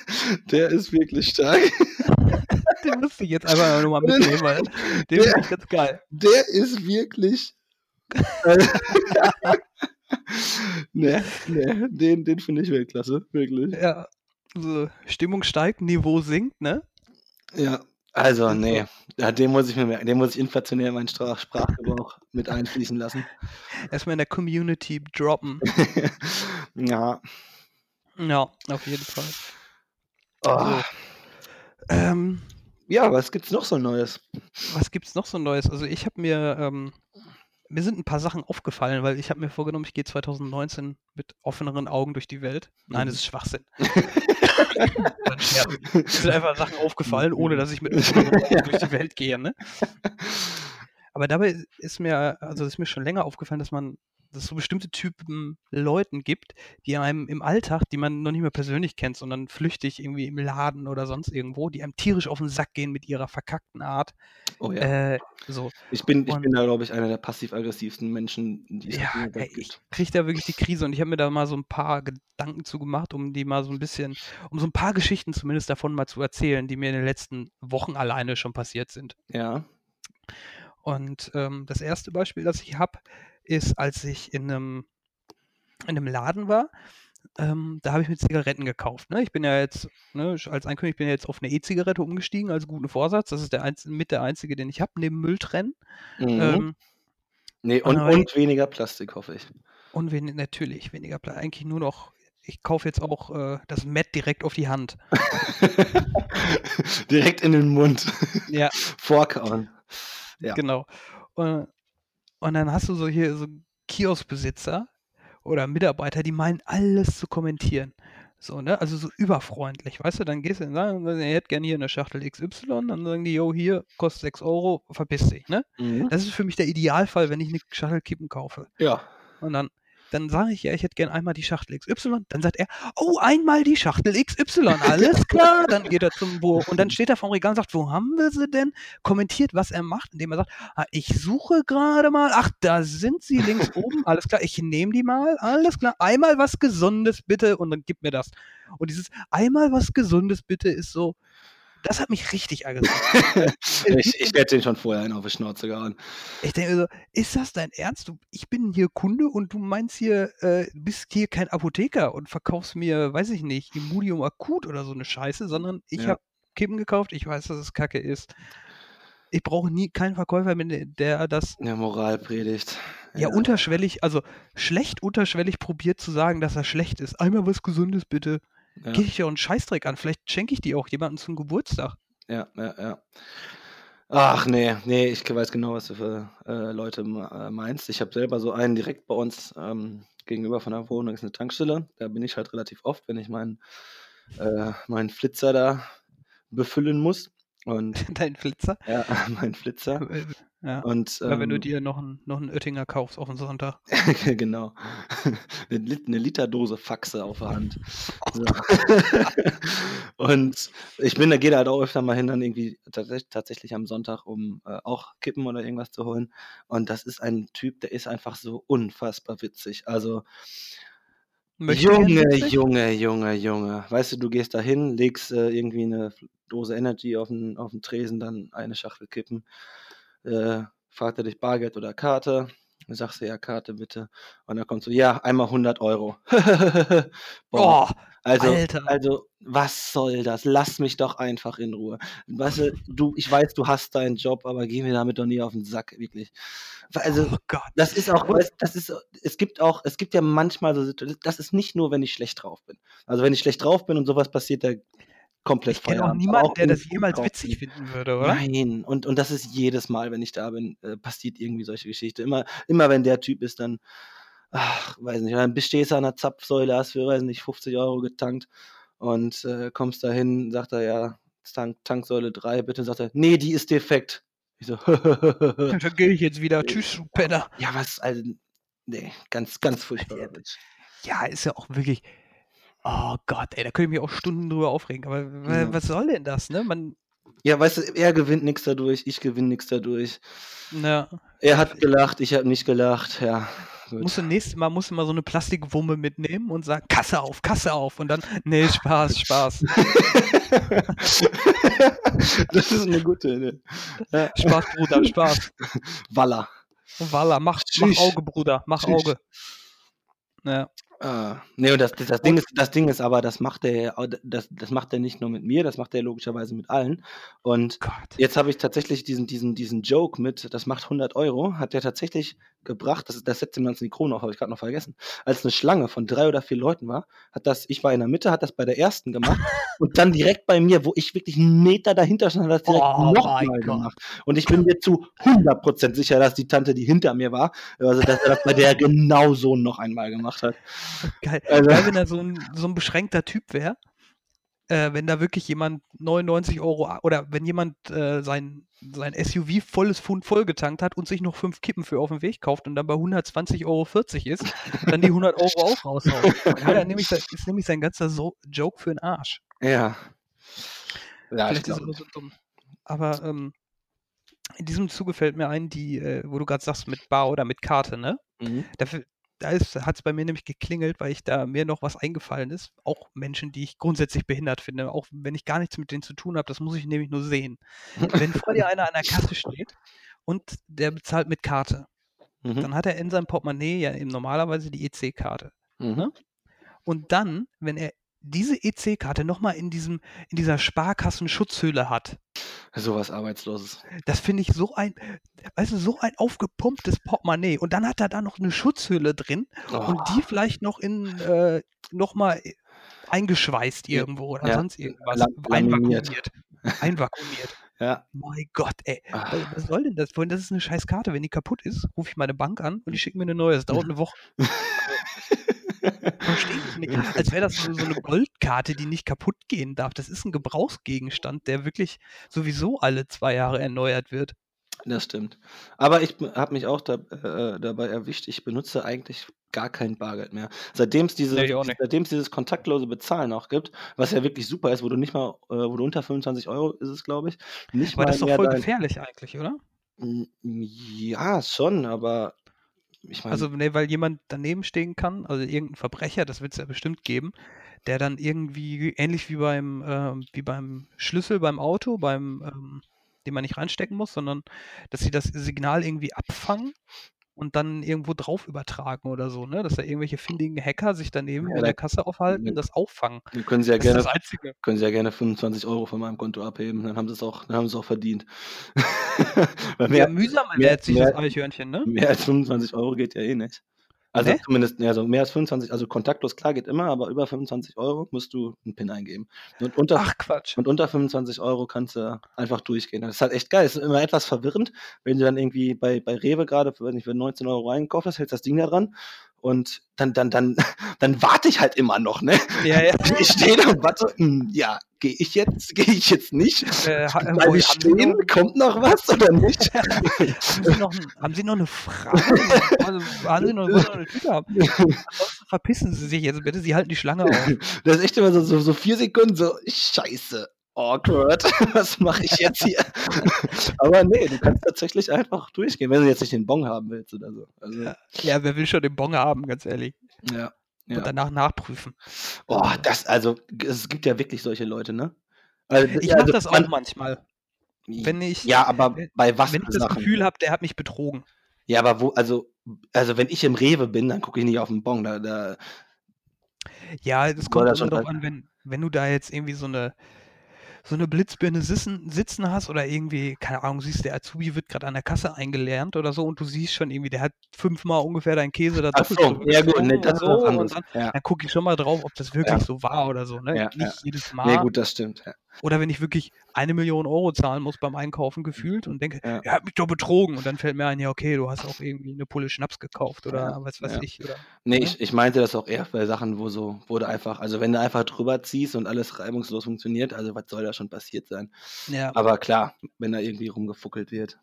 der ist wirklich stark. Den musste ich jetzt einfach nur mal mitnehmen, weil den finde ich ganz geil. Der ist wirklich. äh, ne, ne, den, den finde ich Weltklasse, wirklich. Ja, so Stimmung steigt, Niveau sinkt, ne? Ja, also nee, ja, den muss ich mir merken. Den muss ich inflationär in meinen Sprach Sprachgebrauch mit einfließen lassen. Erstmal in der Community droppen. Ja. Ja, auf jeden Fall. Oh. Ähm, Ja, was gibt's noch so Neues? was gibt's noch so Neues? Also ich habe mir, ähm, mir sind ein paar Sachen aufgefallen, weil ich habe mir vorgenommen, ich gehe 2019 mit offeneren Augen durch die Welt. Nein, das ist Schwachsinn. Scherz. Mir sind einfach Sachen aufgefallen, ohne dass ich mit offeneren Augen durch die Welt gehe, ne? Aber dabei ist mir, also ist mir schon länger aufgefallen, dass man, dass es so bestimmte Typen Leuten gibt, die einem im Alltag, die man noch nicht mehr persönlich kennt, sondern flüchtig irgendwie im Laden oder sonst irgendwo, die einem tierisch auf den Sack gehen mit ihrer verkackten Art. Oh ja. Äh, so. Ich bin, ich und- bin da, glaube ich, einer der passiv-aggressivsten Menschen, die es Ja, ey, ich kriege da wirklich die Krise und ich habe mir da mal so ein paar Gedanken zu gemacht, um die mal so ein bisschen, um so ein paar Geschichten zumindest davon mal zu erzählen, die mir in den letzten Wochen alleine schon passiert sind. Ja. Und ähm, das erste Beispiel, das ich habe, ist, als ich in einem, in einem Laden war. Ähm, da habe ich mir Zigaretten gekauft. Ne? Ich bin ja jetzt, ne, als Einkönig, ich bin ja jetzt auf eine E-Zigarette umgestiegen als guten Vorsatz. Das ist der einz mit der einzige, den ich habe, neben Mülltrennen. Mhm. Ähm, nee, und und, und weniger Plastik, hoffe ich. und wen, natürlich weniger Platz. Eigentlich nur noch, ich kaufe jetzt auch äh, das Met direkt auf die Hand. Direkt in den Mund. Ja, Vorkauen. Ja. genau. Und, und dann hast du so hier so Kioskbesitzer oder Mitarbeiter, die meinen, alles zu kommentieren. So, ne? Also so überfreundlich, weißt du? Dann gehst du und sagst, ihr hättet gerne hier eine Schachtel XY, dann sagen die, yo, hier, kostet 6 Euro, verpiss dich, ne? Mhm. Das ist für mich der Idealfall, wenn ich eine Schachtel Kippen kaufe. Ja. Und dann, dann sage ich, ja, ich hätte gern einmal die Schachtel XY. Dann sagt er, oh, einmal die Schachtel XY. Alles klar. Dann geht er zum Wo. Und dann steht er vom Regal und sagt, wo haben wir sie denn? Kommentiert, was er macht, indem er sagt, ah, ich suche gerade mal. Ach, da sind sie links oben. Alles klar, ich nehme die mal. Alles klar. Einmal was Gesundes bitte. Und dann gib mir das. Und dieses einmal was Gesundes bitte ist so, das hat mich richtig aggressiv. Ich, ich hätte den schon vorher einen auf die Schnauze gehauen. Ich denke so, ist das dein Ernst? Du, ich bin hier Kunde und du meinst hier, äh, bist hier kein Apotheker und verkaufst mir, weiß ich nicht, Immunium akut oder so eine Scheiße, sondern ich Ja. habe Kippen gekauft, ich weiß, dass es Kacke ist. Ich brauche nie keinen Verkäufer, der das Ja, Moralpredigt. ja. unterschwellig, also schlecht unterschwellig probiert zu sagen, dass er schlecht ist. Einmal was Gesundes bitte. Ja. Geh ich ja einen Scheißdreck an. Vielleicht schenke ich die auch jemandem zum Geburtstag. Ja, ja, ja. Ach nee, nee, ich weiß genau, was du für äh, Leute äh, meinst. Ich habe selber so einen direkt bei uns ähm, gegenüber von der Wohnung, ist eine Tankstelle. Da bin ich halt relativ oft, wenn ich meinen äh, meinen Flitzer da befüllen muss. Und Dein Flitzer. ja, meinen Flitzer. Äh, Ja. Und Oder wenn du ähm, dir noch einen, noch einen Oettinger kaufst auf den Sonntag. genau. Eine, Lit eine Literdose Faxe auf der Hand. So. und ich bin, da gehe da halt auch öfter mal hin, dann irgendwie tatsächlich, tatsächlich am Sonntag, um äh, auch Kippen oder irgendwas zu holen. Und das ist ein Typ, der ist einfach so unfassbar witzig. Also, Möchte gern Junge? Junge, Junge, Junge. Weißt du, du gehst da hin, legst äh, irgendwie eine Dose Energy auf den, auf den Tresen, dann eine Schachtel Kippen. Äh, fragt er dich Bargeld oder Karte. Dann sagst du ja, Karte bitte. Und dann kommst du, ja, einmal 100 Euro. Boah, Oh, also, Alter. also, was soll das? Lass mich doch einfach in Ruhe. Weißt du, du, ich weiß, du hast deinen Job, aber geh mir damit doch nie auf den Sack, wirklich. Also, oh Gott. das ist auch, das ist, es gibt auch, es gibt ja manchmal so Situationen, das ist nicht nur, wenn ich schlecht drauf bin. Also wenn ich schlecht drauf bin und sowas passiert, da komplett Ich kenne auch niemanden, der das jemals drauf witzig finden würde, oder? Nein, und, und das ist jedes Mal, wenn ich da bin, äh, passiert irgendwie solche Geschichte. Immer, immer wenn der Typ ist, dann, ach, weiß nicht, dann bestehst du an der Zapfsäule, hast für, weiß nicht, 50 Euro getankt und äh, kommst da hin, sagt er, ja, Tank, Tanksäule 3, bitte, sagt er, nee, die ist defekt. Ich so, Dann gehe ich jetzt wieder. Tschüss, du Penner. ja, was, also, nee, ganz, ganz furchtbar. Ja, Ja, ist ja auch wirklich. Oh Gott, ey, da könnte ich mich auch Stunden drüber aufregen. Aber Ja. was soll denn das, ne? Man, Ja, weißt du, er gewinnt nichts dadurch, ich gewinne nichts dadurch. na, Er hat gelacht, ich habe nicht gelacht, ja. Musst du nächstes Mal musst du mal so eine Plastikwumme mitnehmen und sagen, Kasse auf, Kasse auf. Und dann, nee, Spaß, Spaß. das ist eine gute Idee. Ja. Spaß, Bruder, Spaß. Walla. Walla, mach, mach. Auge, Bruder, mach Tschüss. Auge. Ja. Ah, ne, und das das das Ding ist das Ding ist aber, das macht er das das macht er nicht nur mit mir, das macht er logischerweise mit allen. Und Gott. jetzt habe ich tatsächlich diesen diesen diesen Joke mit, das macht 100 Euro, hat der tatsächlich gebracht, das das setzt ihm dann die Krone auf, habe ich grad noch vergessen. Als 'ne Schlange von 3 oder 4 Leuten war, hat das ich war in der Mitte, hat das bei der ersten gemacht und dann direkt bei mir, wo ich wirklich 'n Meter dahinter stand, hat er's direkt Oh noch mein mal Gott. gemacht. Und ich bin mir zu 100 sicher, dass die Tante, die hinter mir war also, dass er das bei der genauso noch einmal gemacht hat. Geil. Also Geil, wenn er so 'n so 'n beschränkter Typ wäre. Äh, wenn da wirklich jemand 99 € a oder wenn jemand, äh, sein sein SUV volles Pfund vollgetankt hat und sich noch 5 Kippen für auf 'n Weg kauft und dann bei 120,40 € ist, dann die 100 € auch raushaut. Dann er nämlich sein ist nämlich sein ganzer so Joke für 'n Arsch. Ja. Ja, ich Vielleicht ist er so dumm. Aber, ähm, in diesem Zuge fällt mir ein, die, äh wo du grad sagst mit Bar oder mit Karte, ne? Mhm. Da da ist hat's bei mir nämlich geklingelt, weil ich da mir noch was eingefallen ist. Auch Menschen, die ich grundsätzlich behindert finde, auch wenn ich gar nichts mit denen zu tun habe, das muss ich nämlich nur sehen. Wenn vor dir einer an der Kasse steht und der bezahlt mit Karte, Mhm. dann hat er in seinem Portemonnaie ja eben normalerweise die EC-Karte, Mhm. ne? Und dann, wenn er diese EC-Karte noch mal in diesem in dieser Sparkassenschutzhülle hat So was Arbeitsloses. das finde ich so ein weißt du, so ein aufgepumptes Portemonnaie und dann hat er da noch 'ne Schutzhülle drin und die Oh. vielleicht noch in äh, noch mal, äh, eingeschweißt irgendwo oder ja, sonst irgendwas. Einvakuumiert. Einvakuumiert. Ja. Mein Gott, ey. Ah. Was soll denn das? Das ist 'ne scheiß Karte. Wenn die kaputt ist, rufe ich meine Bank an und die schicken mir 'ne neue. Das dauert 'ne Woche. Verstehe ich nicht. Als wäre das so so 'ne Goldkarte, die nicht kaputtgehen darf. Das ist 'n Gebrauchsgegenstand, der wirklich sowieso alle 2 Jahre erneuert wird. Das stimmt. Aber ich habe mich auch da äh, dabei erwischt, ich benutze eigentlich gar kein Bargeld mehr. Auch nicht. seitdem's dieses kontaktlose Bezahlen auch gibt, was ja wirklich super ist, wo du nicht mal äh, wo du unter 25 € ist es, glaube ich, nicht Aber mal das ist doch voll dein gefährlich eigentlich, oder? Ja, schon, aber ich meine Also, ne, weil jemand daneben stehen kann, also irgend 'n Verbrecher, das wird's ja bestimmt geben, der dann irgendwie ähnlich wie beim ähm, wie beim Schlüssel beim Auto, beim ähm, den man nicht reinstecken muss, sondern dass sie das Signal irgendwie abfangen und dann irgendwo drauf übertragen oder so, ne? Dass da irgendwelche findigen Hacker sich daneben Ja, in der Kasse aufhalten ne und das auffangen. dann können sie ja Das ist gerne das Einzige. können sie ja gerne 25 € von meinem Konto abheben, dann haben sie's auch dann haben sie's auch verdient. Weil Ja, mehr mühsam mehr ernährt sich das mehr Eichhörnchen, ne? mehr als 25 € geht ja eh nicht. Also, Ne? zumindest also mehr als 25 also kontaktlos, klar, geht immer, aber über 25 € musst du 'n PIN eingeben. Und unter Ach Quatsch. und unter 25 € kannst du einfach durchgehen. Das ist halt echt geil. Ist immer etwas verwirrend, wenn du dann irgendwie bei bei Rewe weiß nicht, für 19 € eingekauft hast, hältst das Ding da dran und dann dann dann dann warte ich halt immer noch, ne? Ja, ja. Ich stehe da und warte, hm, ja, gehe ich jetzt gehe ich jetzt nicht? Äh, äh, Bleibe wohl ich stehen? noch Kommt noch was oder nicht? haben Sie noch haben Sie noch 'ne Frage? Also, haben Sie noch noch 'ne Tüte haben? Verpissen Sie sich jetzt bitte, Sie halten die Schlange auf. Das ist echt immer so so so 4 Sekunden so: „Scheiße, awkward. Was mache ich jetzt hier?“ Aber ne, du kannst tatsächlich einfach durchgehen, wenn du jetzt nicht den Bon haben willst oder so. Also Ja. Wer will schon den Bon haben, ganz ehrlich. Ja, Und ja. danach nachprüfen. Oh, das also, es gibt ja wirklich solche Leute, ne? Also, Ich mache also das auch man manchmal. Wenn ich Ja, aber wenn bei was wenn ich das Sachen? Gefühl habe, der hat mich betrogen. Ja, aber wo also also, wenn ich im Rewe bin, dann gucke ich nicht auf 'n Bon, da da Ja, das kommt das halt an, wenn wenn du da jetzt irgendwie so 'ne so 'ne Blitzbirne sissen sitzen hast oder irgendwie, keine Ahnung, siehst, der Azubi wird grad an der Kasse eingelernt oder so und du siehst schon irgendwie, der hat fünfmal ungefähr deinen Käse da Ach so, ja gut, ne, gezogen das so und dann Ja. dann gucke ich schon mal drauf, ob das Ja. wirklich so war oder so, ne? Ja, ja. Nicht jedes Mal. gut, das stimmt, ja. Oder wenn ich wirklich 1.000.000 € zahlen muss beim Einkaufen gefühlt und denke: Ja. „Er hat mich doch betrogen.“ Und dann fällt mir ein, ja, okay, du hast auch irgendwie 'ne Pulle Schnaps gekauft oder Ja, was weiß ja. ich, oder Ne, ne? ich ich meinte das auch eher bei Sachen, wo so wo du einfach also, wenn du einfach drüber ziehst und alles reibungslos funktioniert, also, was soll da schon passiert sein? Ja. Aber klar, wenn da irgendwie rumgefuckelt wird.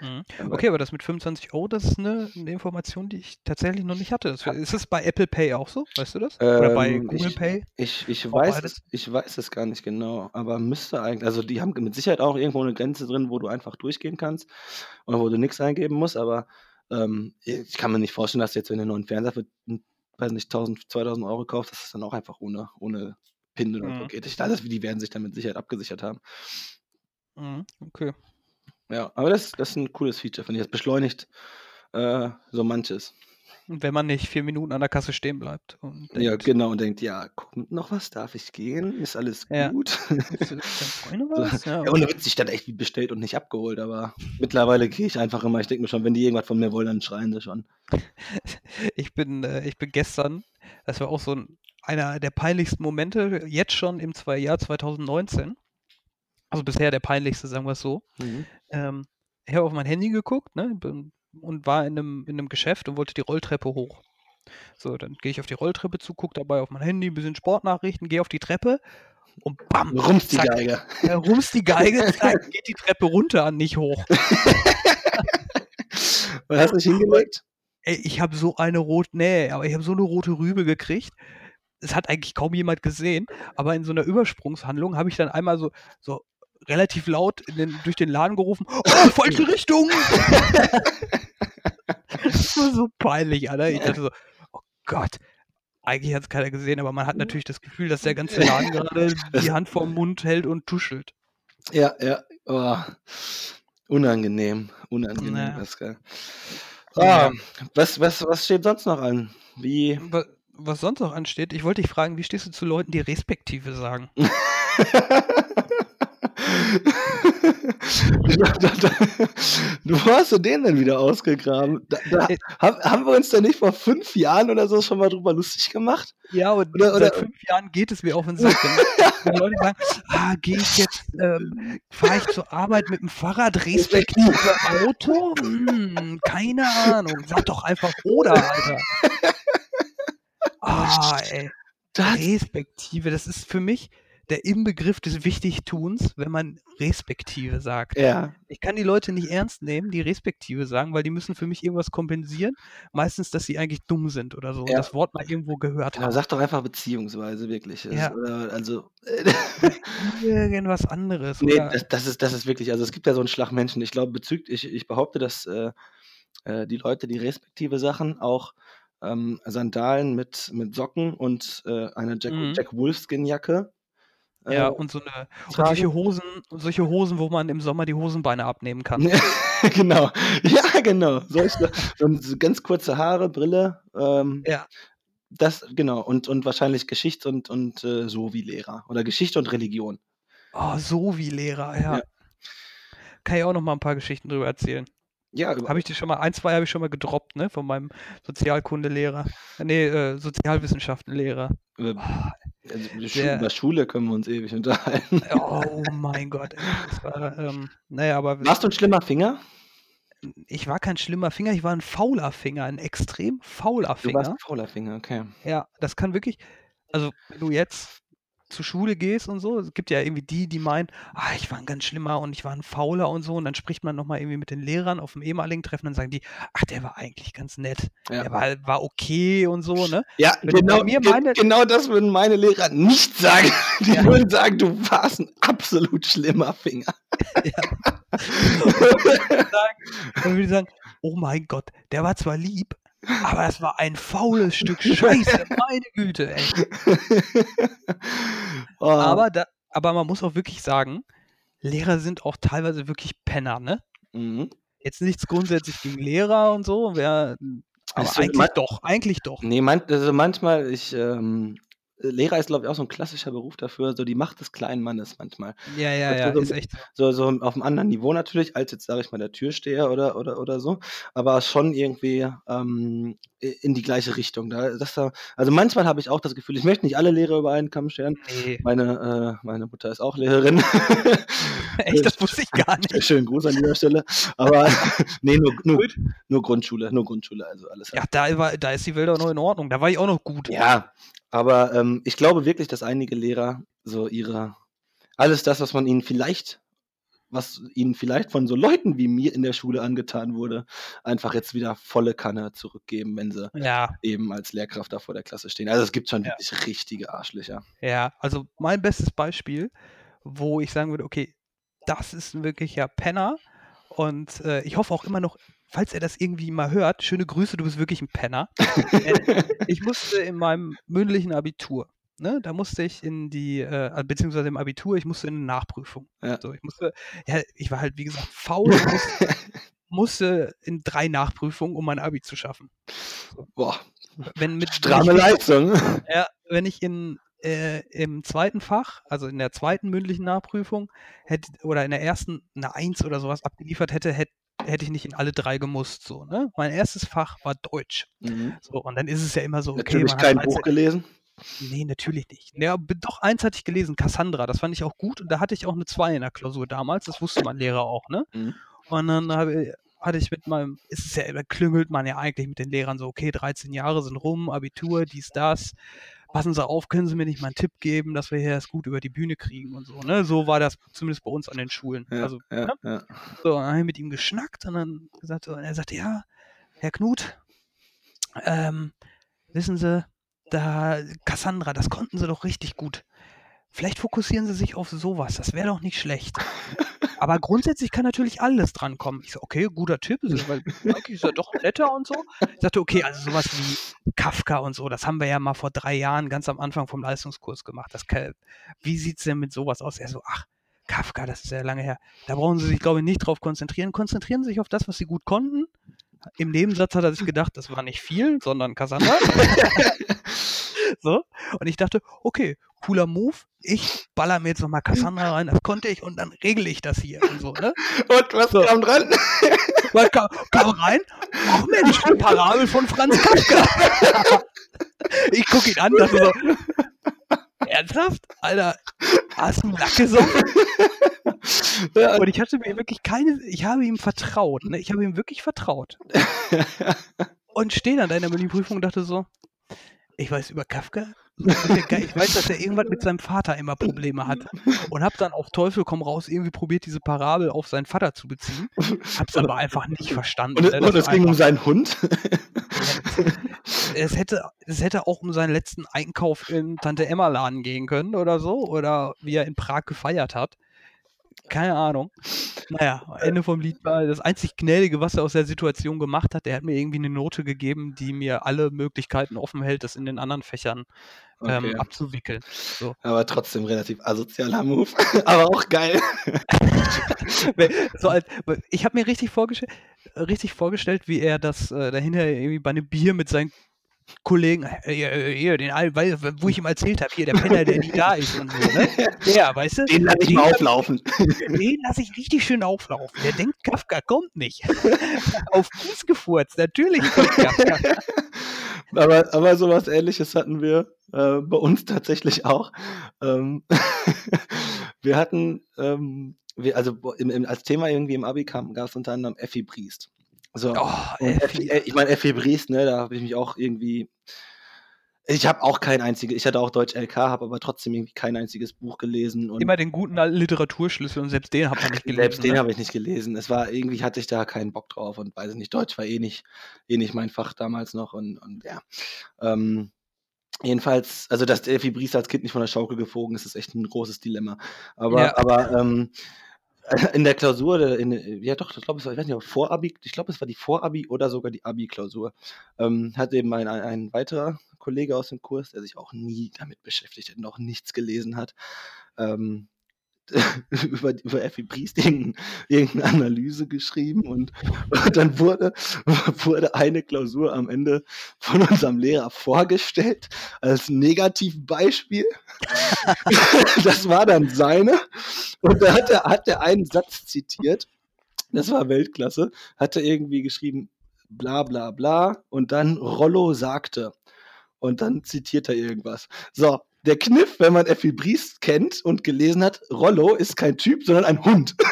Mhm. Okay, aber das mit 25 €, das ist 'ne 'ne Information, die ich tatsächlich noch nicht hatte. Das ist es bei Apple Pay auch so? Weißt du das? Oder bei Ähm, Google ich Pay? ich ich weiß es ich weiß es gar nicht genau, aber müsste eigen also, die haben mit Sicherheit auch irgendwo 'ne Grenze drin, wo du einfach durchgehen kannst und wo du nix eingeben musst, aber, ähm, ich kann mir nicht vorstellen, dass du jetzt, wenn du 'n neuen Fernseher für, hm, weiß nicht, 1.000, 2.000 € kaufst, dass es dann auch einfach ohne ohne PIN oder so Mhm. geht. Ich glaube, die werden sich da mit Sicherheit abgesichert haben. Mhm, okay. Ja, aber das das ist 'n cooles Feature, finde ich. Das beschleunigt, äh, so manches. wenn man nicht vier Minuten an der Kasse stehen bleibt und Ja, denkt, genau, und denkt: „Ja, kommt noch was? Darf ich gehen? Ist alles ja, gut?“ ist deine Freundin So, was? Ja, ja, ohne okay. Witz, ich stand echt wie bestellt und nicht abgeholt, aber mittlerweile gehe ich einfach immer ich denke mir schon, wenn die irgendwas von mir wollen, dann schreien sie schon. Ich bin, äh, ich bin gestern, das war auch so 'n einer der peinlichsten Momente jetzt schon im zwei Jahr 2019. Also, bisher der peinlichste, sagen wir's so. Mhm. Ähm, ich habe auf mein Handy geguckt, ne, und war in 'nem in 'nem Geschäft und wollte die Rolltreppe hoch. So, dann gehe ich auf die Rolltreppe zu, gucke dabei auf mein Handy, bisschen Sportnachrichten, gehe auf die Treppe und bam, Rums die zack, Geige. äh, rums die Geige, zack, geht die Treppe runter, nicht hoch. Und hast dich Und hingelegt? ey, ich habe so eine rot ne, aber ich habe so 'ne rote Rübe gekriegt. Es hat eigentlich kaum jemand gesehen, aber in so 'ner Übersprungshandlung habe ich dann einmal so so relativ laut den durch den Laden gerufen: „Oh, falsche Richtung!“ Das war so peinlich, Alter. Ich dachte so: „Oh Gott.“ Eigentlich hat's keiner gesehen, aber man hat natürlich das Gefühl, dass der ganze Laden gerade die Hand vorm Mund hält und tuschelt. Ja, ja. Oh, unangenehm, unangenehm, Ja. Pascal. Ah, was was was steht sonst noch an? Wie was sonst noch ansteht, ich wollte dich fragen, wie stehst du zu Leuten, die respektive sagen? Wo hast du den denn wieder ausgegraben? Da da haben wir uns da nicht vor 5 Jahren oder so schon mal drüber lustig gemacht? Ja, und Oder seit oder 5 Jahren geht es mir auf 'n Sack, wenn Leute sagen: „Ah, gehe ich jetzt ähm, fahre ich zur Arbeit mit'm Fahrrad respektive Auto? Hm, keine Ahnung. Sag doch einfach oder, Alter.“ Ah, ey. Das Respektive, das ist für mich der Inbegriff des Wichtigtuns, wenn man respektive sagt. Ja. Ich kann die Leute nicht ernst nehmen, die respektive sagen, weil die müssen für mich irgendwas kompensieren. Meistens, dass sie eigentlich dumm sind oder so und Ja. das Wort mal irgendwo gehört Genau, haben. sag doch einfach beziehungsweise wirklich. Ja. oder also Oder irgendwas anderes, Ne, oder das das ist das ist wirklich also, es gibt ja so 'n Schlag Menschen. Ich glaube bezüglich ich ich behaupte, dass, äh, äh, die Leute, die respektive Sachen auch, ähm, Sandalen mit mit Socken und, äh, einer Jack Mhm. Jack Wolfskin Jacke, äh, Ja, und so 'ne und solche Hosen solche Hosen, wo man im Sommer die Hosenbeine abnehmen kann. Genau. Ja, genau. Solche und so ganz kurze Haare, Brille, ähm, Ja. das genau. Und und wahrscheinlich Geschichts und und, äh, Sovi-Lehrer oder Geschichte und Religion. Oh, Sovi-Lehrer, ja. Ja. Kann ich auch noch mal 'n paar Geschichten drüber erzählen. Ja, über Habe ich dir schon mal 1, 2 habe ich schon mal gedroppt, ne, von meinem Sozialkundelehrer. Ne, äh, Sozialwissenschaftenlehrer. Äh, Oh, also, der über Schule können wir uns ewig unterhalten. Oh mein Gott. Das war, ähm na ja, aber Warst du 'n schlimmer Finger? Ich war kein schlimmer Finger, ich war 'n fauler Finger, 'n extrem fauler Du warst Finger. 'n fauler Finger, okay. Ja, das kann wirklich also, wenn du jetzt zur Schule gehst und so, es gibt ja irgendwie die, die meinen: „Ah, ich war 'n ganz schlimmer und ich war 'n Fauler und so.“ Und dann spricht man noch mal irgendwie mit den Lehrern auf'm ehemaligen Treffen, dann sagen die: „Ach, der war eigentlich ganz nett. Ja. Der war war okay und so“, ne? Ja, Wenn genau mir meine genau das würden meine Lehrer nicht sagen. Die Ja. würden sagen: „Du warst 'n absolut schlimmer Finger.“ Ja. Und dann würden die sagen: „Oh mein Gott, der war zwar lieb, aber das war ein faules Stück Scheiße, meine Güte, ey.“ Oh. Aber da aber man muss auch wirklich sagen, Lehrer sind auch teilweise wirklich Penner, ne? Mhm. Jetzt nichts grundsätzlich gegen Lehrer und so, wer aber Es sind eigentlich doch, eigentlich doch. Ne, man also, manchmal ich, ähm Lehrer ist, glaube ich, auch so 'n klassischer Beruf dafür, so die Macht des kleinen Mannes manchmal. Ja, ja, ja, so ist echt so. so so auf'm anderen Niveau natürlich als jetzt, sage ich mal, der Türsteher oder oder oder so, aber schon irgendwie, ähm, in die gleiche Richtung. Da dass da also, manchmal habe ich auch das Gefühl ich möchte nicht alle Lehrer über einen Kamm scheren. Ne. Meine äh, meine Mutter ist auch Lehrerin. Echt, das wusste ich gar nicht. Schönen Gruß an dieser Stelle. Aber ne, nur nur nur Grundschule nur Grundschule, also alles Ja, da war da ist die Welt auch noch in Ordnung. Da war ich auch noch gut. Ja, aber, ähm, ich glaube wirklich, dass einige Lehrer so ihre alles das, was man ihnen vielleicht was ihnen vielleicht von so Leuten wie mir in der Schule angetan wurde, einfach jetzt wieder volle Kanne zurückgeben, wenn sie Ja. eben als Lehrkraft da vor der Klasse stehen. Also, es gibt schon Ja. wirklich richtige Arschlöcher. Ja, also, mein bestes Beispiel, wo ich sagen würde: „Okay, das ist 'n wirklicher Penner.“ Und, äh, ich hoffe auch immer noch, falls er das irgendwie mal hört, schöne Grüße, du bist wirklich 'n Penner. Ich musste in meinem mündlichen Abitur, ne, da musste ich in die äh, beziehungsweise im Abitur, ich musste in 'ne Nachprüfung. Ja. So, ich musste ja, ich war halt, wie gesagt, faul musste musste in drei Nachprüfungen, um mein Abi zu schaffen. Boah, Wenn mit, stramme wenn ich, Leistung. ja, wenn ich in, äh, im zweiten Fach, also in der zweiten mündlichen Nachprüfung, hätte, oder in der ersten eine Eins oder sowas abgeliefert hätte, hätte hätte ich nicht in alle drei gemusst. So, ne? Mein erstes Fach war Deutsch. Mhm. So, und dann ist es ja immer so, okay, Natürlich man kein Buch 13 gelesen. Nee, natürlich nicht. Ja, doch, eins hatte ich gelesen, Cassandra, das fand ich auch gut. Und da hatte ich auch eine 2 in der Klausur damals, das wusste mein Lehrer auch, ne? Mhm. Und dann habe, hatte ich mit meinem, ist es ja, da klüngelt man ja eigentlich mit den Lehrern so, okay, 13 Jahre sind rum, Abitur, dies, das. Passen Sie auf, können Sie mir nicht mal einen Tipp geben, dass wir hier das gut über die Bühne kriegen und so, ne? So war das zumindest bei uns an den Schulen. Ja, Also, ja, ne? ja. So, dann habe ich mit ihm geschnackt und dann gesagt, so, und er sagte, ja, Herr Knut, ähm, wissen Sie, da, Cassandra, das konnten Sie doch richtig gut. Vielleicht fokussieren Sie sich auf sowas, das wäre doch nicht schlecht. Aber grundsätzlich kann natürlich alles drankommen. Ich so, okay, guter Tipp, so, weil eigentlich ist er doch netter und so. Ich sagte, okay, also sowas wie Kafka und so, das haben wir ja mal vor drei Jahren ganz am Anfang vom Leistungskurs gemacht. Das, kann- wie sieht es denn mit sowas aus? Er so, ach, Kafka, das ist ja lange her. Da brauchen Sie sich, glaube ich, nicht drauf konzentrieren. Konzentrieren Sie sich auf das, was Sie gut konnten. Im Nebensatz hat er sich gedacht, das war nicht viel, sondern Cassandra. so. Und ich dachte, okay, cooler Move. Ich baller mir jetzt nochmal Cassandra rein, das konnte ich und dann regle ich das hier und so, ne? Und was So. kam dran? Weil kam, kam rein, ach Mensch, Parabel von Franz Kafka. ich gucke ihn an, dachte so, ernsthaft? Alter, hast du Lack gesoffen? Ja, Und ich hatte mir wirklich keine, ich habe ihm vertraut, ne? Ich habe ihm wirklich vertraut. Und stehe dann da in der Menüprüfung und dachte so, ich weiß über Kafka, ich weiß, dass er irgendwas mit seinem Vater immer Probleme hat. Und habe dann auf Teufel komm raus irgendwie probiert, diese Parabel auf seinen Vater zu beziehen. Hab's aber einfach nicht verstanden. und, und es ging um seinen Hund. es hätte, es hätte auch um seinen letzten Einkauf im Tante Emma Laden gehen können oder so. Oder wie er in Prag gefeiert hat. Keine Ahnung. Naja, Ende vom Lied war das einzig Gnädige, was er aus der Situation gemacht hat. Der hat mir irgendwie eine Note gegeben, die mir alle Möglichkeiten offen hält, das in den anderen Fächern ähm, Okay. abzuwickeln. So. Aber trotzdem relativ asozialer Move. Aber auch geil. so als, ich habe mir richtig, vorgestell, richtig vorgestellt, wie er das äh, dahinter irgendwie bei einem Bier mit seinen Kollegen, äh, hier, hier, den, weil- wo ich ihm erzählt habe, hier der Penner, der nie da ist und so, ne? Der, weißt du? Den lasse ich Den mal auflaufen. Den lasse ich richtig schön auflaufen. Der denkt, Kafka kommt nicht. Auf Fuß gefurzt, natürlich kommt Kafka. aber, aber sowas ähnliches hatten wir äh, bei uns tatsächlich auch. Ähm, wir hatten, ähm, wir, also im, im, als Thema irgendwie im Abi kam, gab es unter anderem Effi Briest. So, Oh, äh, ich meine, Effi Briest, ne, da habe ich mich auch irgendwie. Ich habe auch kein einziges, ich hatte auch Deutsch LK, habe aber trotzdem irgendwie kein einziges Buch gelesen. Und Immer den guten alten Literaturschlüssel und selbst den hat man nicht gelesen. Selbst den ne? habe ich nicht gelesen. Es war irgendwie hatte ich da keinen Bock drauf und weiß ich nicht, Deutsch war eh nicht, eh nicht mein Fach damals noch und, und ja. Ähm, jedenfalls, also dass der Effi Briest als Kind nicht von der Schaukel geflogen ist, ist echt ein großes Dilemma. Aber, Ja. aber ähm, in der Klausur, der- in, ja doch, ich glaube, es war, ich weiß nicht, Vorabi, ich glaube, es war die Vorabi oder sogar die Abi-Klausur, ähm, hat eben ein, ein, weiterer Kollege aus dem Kurs, der sich auch nie damit beschäftigt hat auch nichts gelesen hat, ähm, über, über Effi Briest irgendein, irgendeine Analyse geschrieben und, dann wurde, wurde eine Klausur am Ende von unserem Lehrer vorgestellt als Negativbeispiel. das war dann seine und da hat er, hat er einen Satz zitiert, das war Weltklasse, hat er irgendwie geschrieben, bla bla bla und dann Rollo sagte und dann zitiert er irgendwas. So, der Kniff, wenn man Effi Briest kennt und gelesen hat, Rollo ist kein Typ, sondern ein Hund.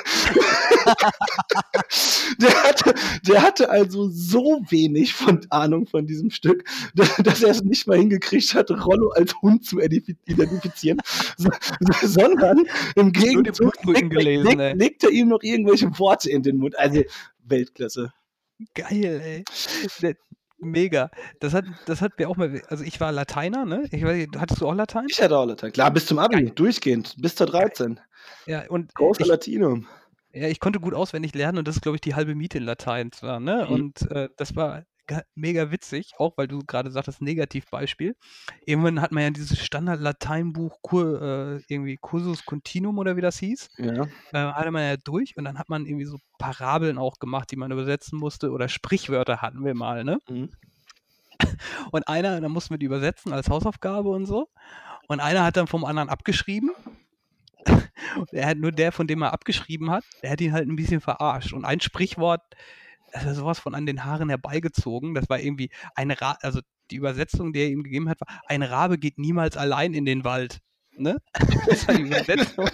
der, hatte, der hatte also so wenig von Ahnung von diesem Stück, dass, dass er es nicht mal hingekriegt hat, Rollo als Hund zu identif- identifizieren, so, so, sondern im Gegenzug Blutbrücken gelesen, legt, ey. legt er ihm noch irgendwelche Worte in den Mund. Also Weltklasse. Geil, ey. Mega. Das hat, das hat mir auch mal, also ich war Lateiner, ne? Ich weiß, nicht, hattest du auch Latein? Ich hatte auch Latein. Klar, bis zum Abi, durchgehend, bis zur 13. Ja, und Großer Latinum. ja, ich konnte gut auswendig lernen und das ist, glaube ich, die halbe Miete in Latein zwar, ne? Mhm. Und äh, das war mega witzig, auch weil du gerade sagtest, Negativbeispiel. Irgendwann hat man ja dieses Standard-Lateinbuch Kur, äh, irgendwie Cursus Continuum oder wie das hieß. Ja. Äh, hatte man ja durch und dann hat man irgendwie so Parabeln auch gemacht, die man übersetzen musste oder Sprichwörter hatten wir mal, ne? Mhm. Und einer, dann mussten wir die übersetzen als Hausaufgabe und so. Und einer hat dann vom anderen abgeschrieben. er hat nur der, von dem er abgeschrieben hat, der hat ihn halt ein bisschen verarscht. Und ein Sprichwort, das war sowas von an den Haaren herbeigezogen. Das war irgendwie ein Ra also die Übersetzung, die er ihm gegeben hat, war, ein Rabe geht niemals allein in den Wald. Ne? Das war die Übersetzung.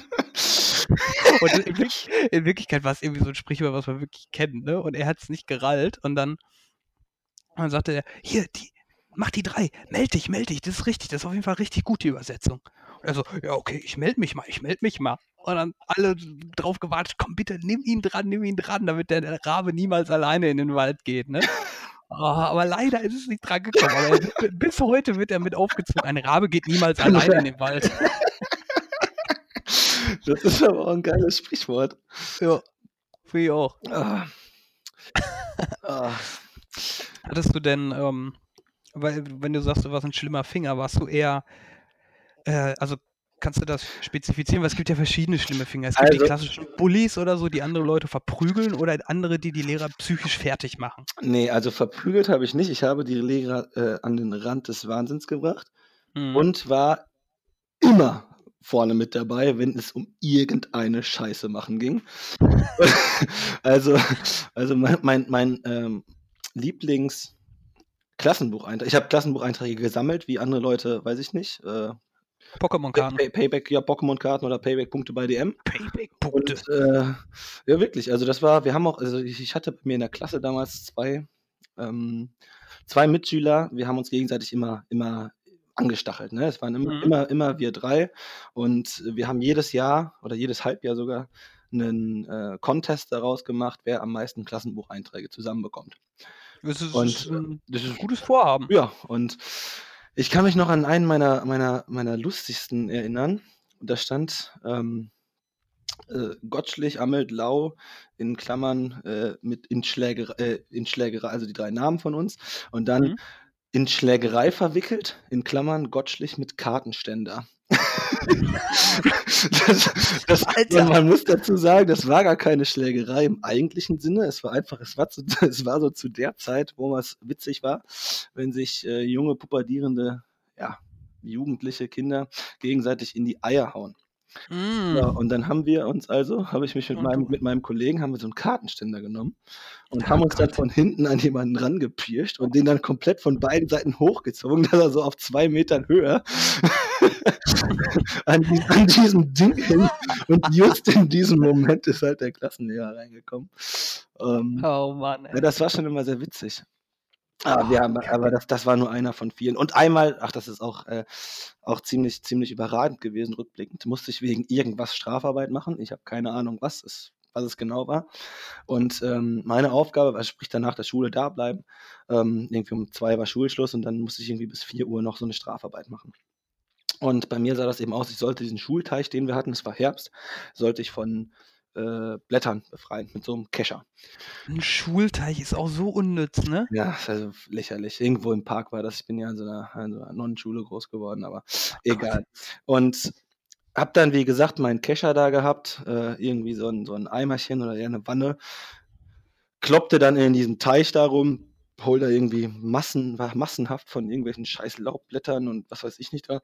Und in, Wirklich, in, Wirklichkeit war es irgendwie so ein Sprichwort, was man wirklich kennt, ne? Und er hat es nicht gerallt und dann, dann sagte er, hier, die, mach die drei, meld dich, meld dich, das ist richtig, das ist auf jeden Fall richtig gut, die Übersetzung. Und er so, ja, okay, ich melde mich mal, ich melde mich mal. Und dann alle drauf gewartet, komm bitte, nimm ihn dran, nimm ihn dran, damit der Rabe niemals alleine in den Wald geht, ne? Oh, aber leider ist es nicht dran gekommen. Er, bis heute wird er mit aufgezogen. Ein Rabe geht niemals alleine in den Wald. Das ist aber auch ein geiles Sprichwort. Ja, für ich auch. Ah. Ah. Hattest du denn, ähm, weil, wenn du sagst, du warst ein schlimmer Finger, warst du eher, äh, also kannst du das spezifizieren? Weil es gibt ja verschiedene schlimme Finger. Es gibt Also- die klassischen Bullies oder so, die andere Leute verprügeln oder andere, die die Lehrer psychisch fertig machen. Nee, also verprügelt habe ich nicht. Ich habe die Lehrer äh, an den Rand des Wahnsinns gebracht Mhm. und war immer vorne mit dabei, wenn es um irgendeine Scheiße machen ging. also, also mein, mein, mein ähm, Lieblings Klassenbucheintrag. Ich habe Klassenbucheinträge gesammelt, wie andere Leute, weiß ich nicht. Äh, Pokémon-Karten. Pay Payback, ja, Pokémon-Karten oder Payback-Punkte bei DM. Payback-Punkte. Äh, ja, wirklich. Also das war, wir haben auch, also ich, ich hatte bei mir in der Klasse damals zwei, ähm, zwei Mitschüler. Wir haben uns gegenseitig immer, immer angestachelt. Ne? Es waren immer, Mhm. immer, immer wir drei. Und wir haben jedes Jahr oder jedes Halbjahr sogar einen äh, Contest daraus gemacht, wer am meisten Klassenbucheinträge zusammenbekommt. Das ist, Und, ein Das ist gutes Vorhaben. ja, und ich kann mich noch an einen meiner, meiner, meiner lustigsten erinnern. Da stand ähm, äh, Gottschlich, Ammelt, Lau in Klammern äh, mit in, Schläger, äh, in also die drei Namen von uns. Und dann Mhm. In Schlägerei verwickelt, in Klammern Gottschlich mit Kartenständer. das, das, man muss dazu sagen, das war gar keine Schlägerei im eigentlichen Sinne. Es war einfach, es war, zu, es war so zu der Zeit, wo es witzig war, wenn sich äh, junge, pubertierende, ja, jugendliche Kinder gegenseitig in die Eier hauen. Mm. Ja, und dann haben wir uns also, habe ich mich mit meinem, mit meinem Kollegen, haben wir so einen Kartenständer genommen und Oh haben uns dann Gott. von hinten an jemanden rangepirscht und den dann komplett von beiden Seiten hochgezogen, dass er so auf zwei Metern Höhe an, an diesem Ding hing. Und just in diesem Moment ist halt der Klassenlehrer reingekommen. Ähm, Oh Mann, ja, ey. das war schon immer sehr witzig. Aber, wir Oh, haben, aber das, das war nur einer von vielen. Und einmal, ach, das ist auch, äh, auch ziemlich, ziemlich überragend gewesen, rückblickend, musste ich wegen irgendwas Strafarbeit machen. Ich habe keine Ahnung, was es, was es genau war. Und ähm, meine Aufgabe war, sprich danach der Schule da bleiben. Ähm, irgendwie um zwei war Schulschluss und dann musste ich irgendwie bis vier Uhr noch so eine Strafarbeit machen. Und bei mir sah das eben aus, ich sollte diesen Schulteich, den wir hatten, es war Herbst, sollte ich von äh, Blättern befreien mit so einem Kescher. Ein Schulteich ist auch so unnütz, ne? Ja, ist also lächerlich. Irgendwo im Park war das. Ich bin ja in so einer, in so einer Nonnenschule groß geworden, aber egal. Und hab dann, wie gesagt, meinen Kescher da gehabt, äh, irgendwie so ein, so ein Eimerchen oder eher eine Wanne, kloppte dann in diesen Teich darum, hol da irgendwie Massen, war massenhaft von irgendwelchen scheiß Laubblättern und was weiß ich nicht da,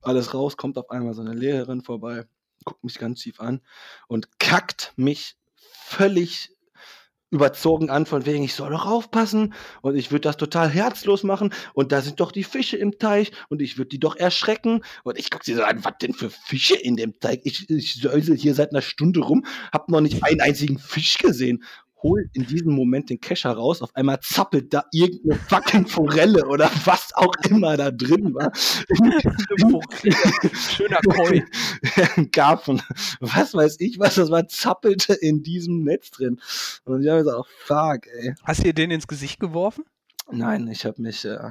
alles raus, kommt auf einmal so eine Lehrerin vorbei, guckt mich ganz tief an und kackt mich völlig überzogen an, von wegen, ich soll doch aufpassen und ich würde das total herzlos machen und da sind doch die Fische im Teich und ich würde die doch erschrecken und ich gucke sie so an, was denn für Fische in dem Teich? Ich, ich säusel hier seit einer Stunde rum, hab noch nicht einen einzigen Fisch gesehen. Hol in diesem Moment den Kescher raus, auf einmal zappelt da irgendeine fucking Forelle oder was auch immer da drin war. Schöner Koi. ein Karpfen, was weiß ich, was das war, zappelte in diesem Netz drin. Und ich habe gesagt, oh, fuck, ey. Hast du dir den ins Gesicht geworfen? Nein, ich habe mich, äh,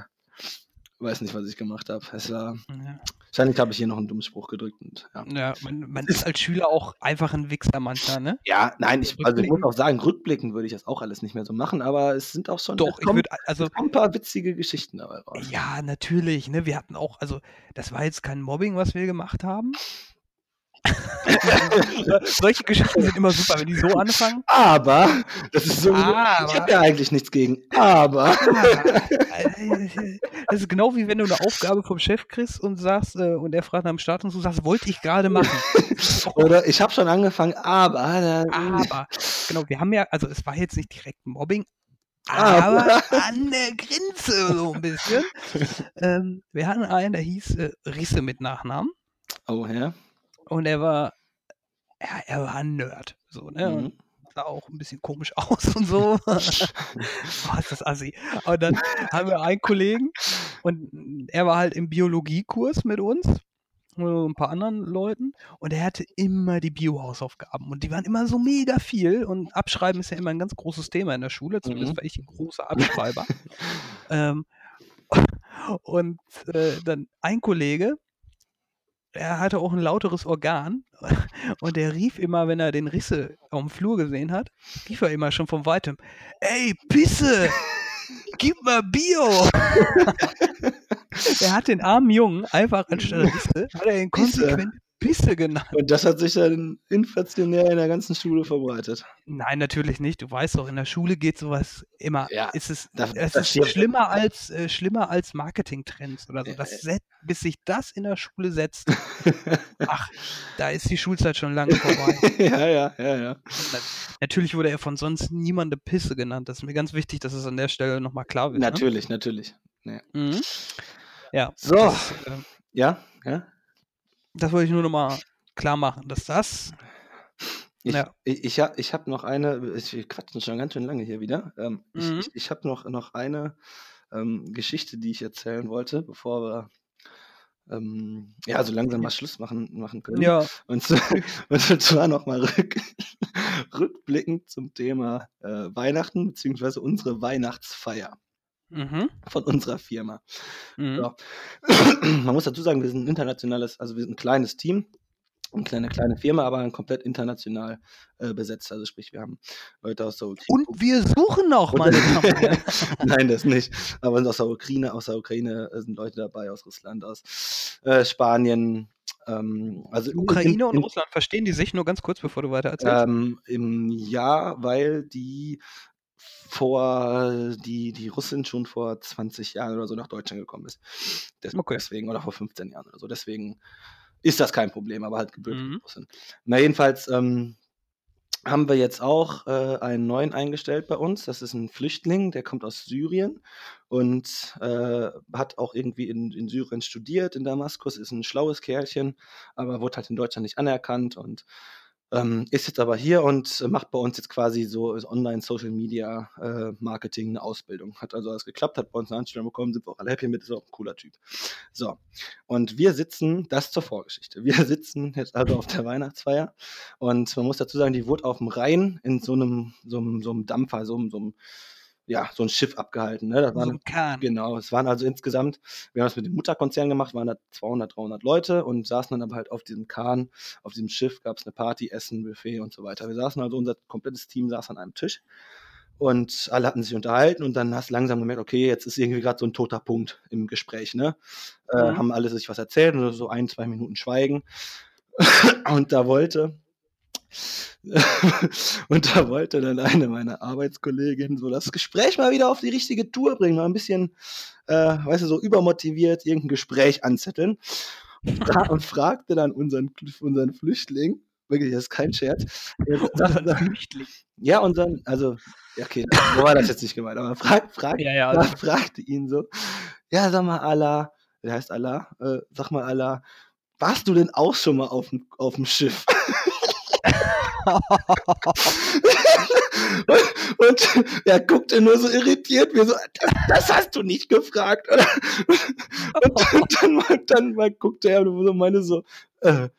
weiß nicht, was ich gemacht habe. Es war, Ja. Wahrscheinlich habe ich hier noch einen dummen Spruch gedrückt. Und, ja. Ja, man, man ist als Schüler auch einfach ein Wichser manchmal, ne? ja, nein, ich, also ich muss auch sagen, rückblickend würde ich das auch alles nicht mehr so machen, aber es sind auch schon Doch, ich würde, also, ein paar witzige Geschichten dabei raus. ja, natürlich, ne? Wir hatten auch, also, das war jetzt kein Mobbing, was wir gemacht haben. Solche Geschichten sind immer super, wenn die so anfangen. Aber, das ist so, ich habe ja eigentlich nichts gegen, aber. Ah, das ist genau wie wenn du eine Aufgabe vom Chef kriegst und sagst, äh, und er fragt nach dem Start und du sagst, wollte ich gerade machen. Oder ich habe schon angefangen, aber. Dann, Aber, genau, wir haben ja, also es war jetzt nicht direkt Mobbing, Aber. aber an der Grenze so ein bisschen. ähm, wir hatten einen, der hieß äh, Risse mit Nachnamen Oh, ja. Und er war, ja, er war ein Nerd. So, ne? Und Mhm. sah auch ein bisschen komisch aus und so. oh, ist das assi. Und dann haben wir einen Kollegen und er war halt im Biologiekurs mit uns und ein paar anderen Leuten und er hatte immer die Bio-Hausaufgaben und die waren immer so mega viel und Abschreiben ist ja immer ein ganz großes Thema in der Schule, zumindest Mhm. war ich ein großer Abschreiber. ähm, und äh, dann ein Kollege, er hatte auch ein lauteres Organ und der rief immer, wenn er den Risse auf dem Flur gesehen hat, rief er immer schon von weitem, ey, Pisse, gib mal Bio. er hat den armen Jungen einfach anstatt Risse, hat er ihn konsequent Pisse genannt. Und das hat sich dann inflationär in der ganzen Schule verbreitet. Nein, natürlich nicht. Du weißt doch, in der Schule geht sowas immer. Ja, ist es, da- es da ist schlimmer als äh, schlimmer als Marketingtrends oder so. Ja, Das set, bis sich das in der Schule setzt, ach, da ist die Schulzeit schon lange vorbei. ja, ja, ja, ja. Natürlich wurde er von sonst niemandem Pisse genannt. Das ist mir ganz wichtig, dass es an der Stelle nochmal klar wird. Natürlich, natürlich. Ne? Mhm. Ja. So, Das, äh, ja, ja. Das wollte ich nur nochmal klar machen, dass das. Ich, Ja. ich, ich habe ich hab noch eine, ich- wir quatschen schon ganz schön lange hier wieder. Ähm, Mhm. Ich, ich, habe noch, noch eine ähm, Geschichte, die ich erzählen wollte, bevor wir ähm, ja, so langsam mal Schluss machen, machen können. Ja, Und, und zwar nochmal rück, rückblickend zum Thema äh, Weihnachten, beziehungsweise unsere Weihnachtsfeier mhm. von unserer Firma. Mhm. Ja. Man muss dazu sagen, wir sind ein internationales, also wir sind ein kleines Team, eine kleine, kleine Firma, aber komplett international äh, besetzt. Also sprich, wir haben Leute aus der Ukraine. Und wir suchen noch, Und- meine und. Nein, das nicht. Aber aus der Ukraine, aus der Ukraine sind Leute dabei, aus Russland, aus äh, Spanien. Ähm, also in- Ukraine in, und in, Russland verstehen die sich nur ganz kurz, bevor du weiter erzählst. ähm, im Jahr, weil die vor die, die Russin schon vor 20 Jahren oder so nach Deutschland gekommen ist. Des, Okay. Deswegen, oder vor 15 Jahren oder so. Deswegen ist das kein Problem, aber halt gebürtige Mhm. Russin. Na, jedenfalls ähm, haben wir jetzt auch äh, einen neuen eingestellt bei uns. Das ist ein Flüchtling, der kommt aus Syrien und äh, hat auch irgendwie in, in Syrien studiert, in Damaskus, ist ein schlaues Kerlchen, aber wurde halt in Deutschland nicht anerkannt und ähm, ist jetzt aber hier und äh, macht bei uns jetzt quasi so so Online-Social-Media-Marketing eine Ausbildung. Hat also alles geklappt, hat bei uns eine Anstellung bekommen, sind wir auch alle happy mit, ist auch ein cooler Typ. So, und wir sitzen, das zur Vorgeschichte, wir sitzen jetzt also auf der Weihnachtsfeier und man muss dazu sagen, die wurde auf dem Rhein in so einem, so einem, so einem Dampfer, so einem, so einem, ja, so ein Schiff abgehalten. Ne? Das so war ein Kahn. Genau, es waren also insgesamt, wir haben es mit dem Mutterkonzern gemacht, waren da 200, 300 Leute und saßen dann aber halt auf diesem Kahn, auf diesem Schiff gab es eine Party, Essen, Buffet und so weiter. Wir saßen also, unser komplettes Team saß an einem Tisch und alle hatten sich unterhalten und dann hast du langsam gemerkt, okay, jetzt ist irgendwie gerade so ein toter Punkt im Gespräch, ne? Äh, Mhm. haben alle sich was erzählt und so ein, zwei Minuten Schweigen und da wollte und da wollte dann eine meiner Arbeitskolleginnen so das Gespräch mal wieder auf die richtige Tour bringen, mal ein bisschen, äh, weißt du, so übermotiviert irgendein Gespräch anzetteln und, und fragte dann unseren, unseren Flüchtling, wirklich, das ist kein Scherz, äh, Unseren Flüchtling. ja, unseren, also, ja, okay, so war das jetzt nicht gemeint, aber frag, frag, Ja, ja. Also, fragte ihn so, ja, sag mal, Allah, der heißt Allah, äh, sag mal, Allah, warst du denn auch schon mal auf dem, auf dem Schiff? Und, und er guckte nur so irritiert, wie so, das, hast du nicht gefragt, oder? Und, und dann, mal- dann mal guckte er und meine so, äh,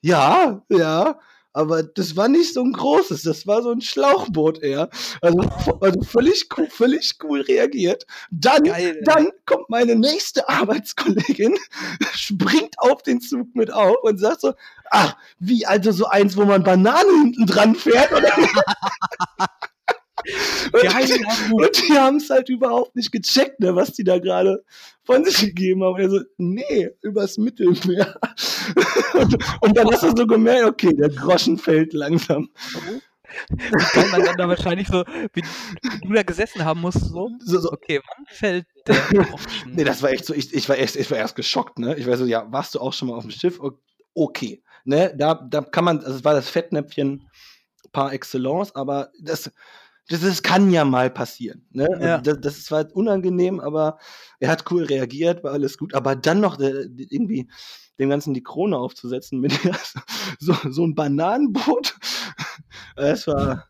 ja, ja, aber das war nicht so ein großes, das war so ein Schlauchboot eher. Also, also völlig, cool, völlig cool reagiert. Dann, Geil, dann kommt meine nächste Arbeitskollegin, springt auf den Zug mit auf und sagt so, ach, wie, also so eins, wo man Bananen hinten dran fährt? Oder? Und, Geil, und die haben es halt überhaupt nicht gecheckt, ne, was die da gerade von sich gegeben haben. Und er so, nee, übers Mittelmeer. und, und dann hast du so gemerkt, okay, der Groschen fällt langsam. Wie geil man dann da wahrscheinlich so, wie, du da gesessen haben musst, so, So, so, okay, wann fällt der Groschen? nee, das war echt so, ich, ich, war erst, ich war erst geschockt, ne? Ich war so, ja, warst du auch schon mal auf dem Schiff? Okay. Ne, da, da kann man, also es war das Fettnäpfchen par excellence, aber das, das, das kann ja mal passieren. Ne? Ja. Das, das ist zwar unangenehm, aber er hat cool reagiert, war alles gut. Aber dann noch äh, irgendwie dem Ganzen die Krone aufzusetzen mit so, so ein Bananenboot, das war,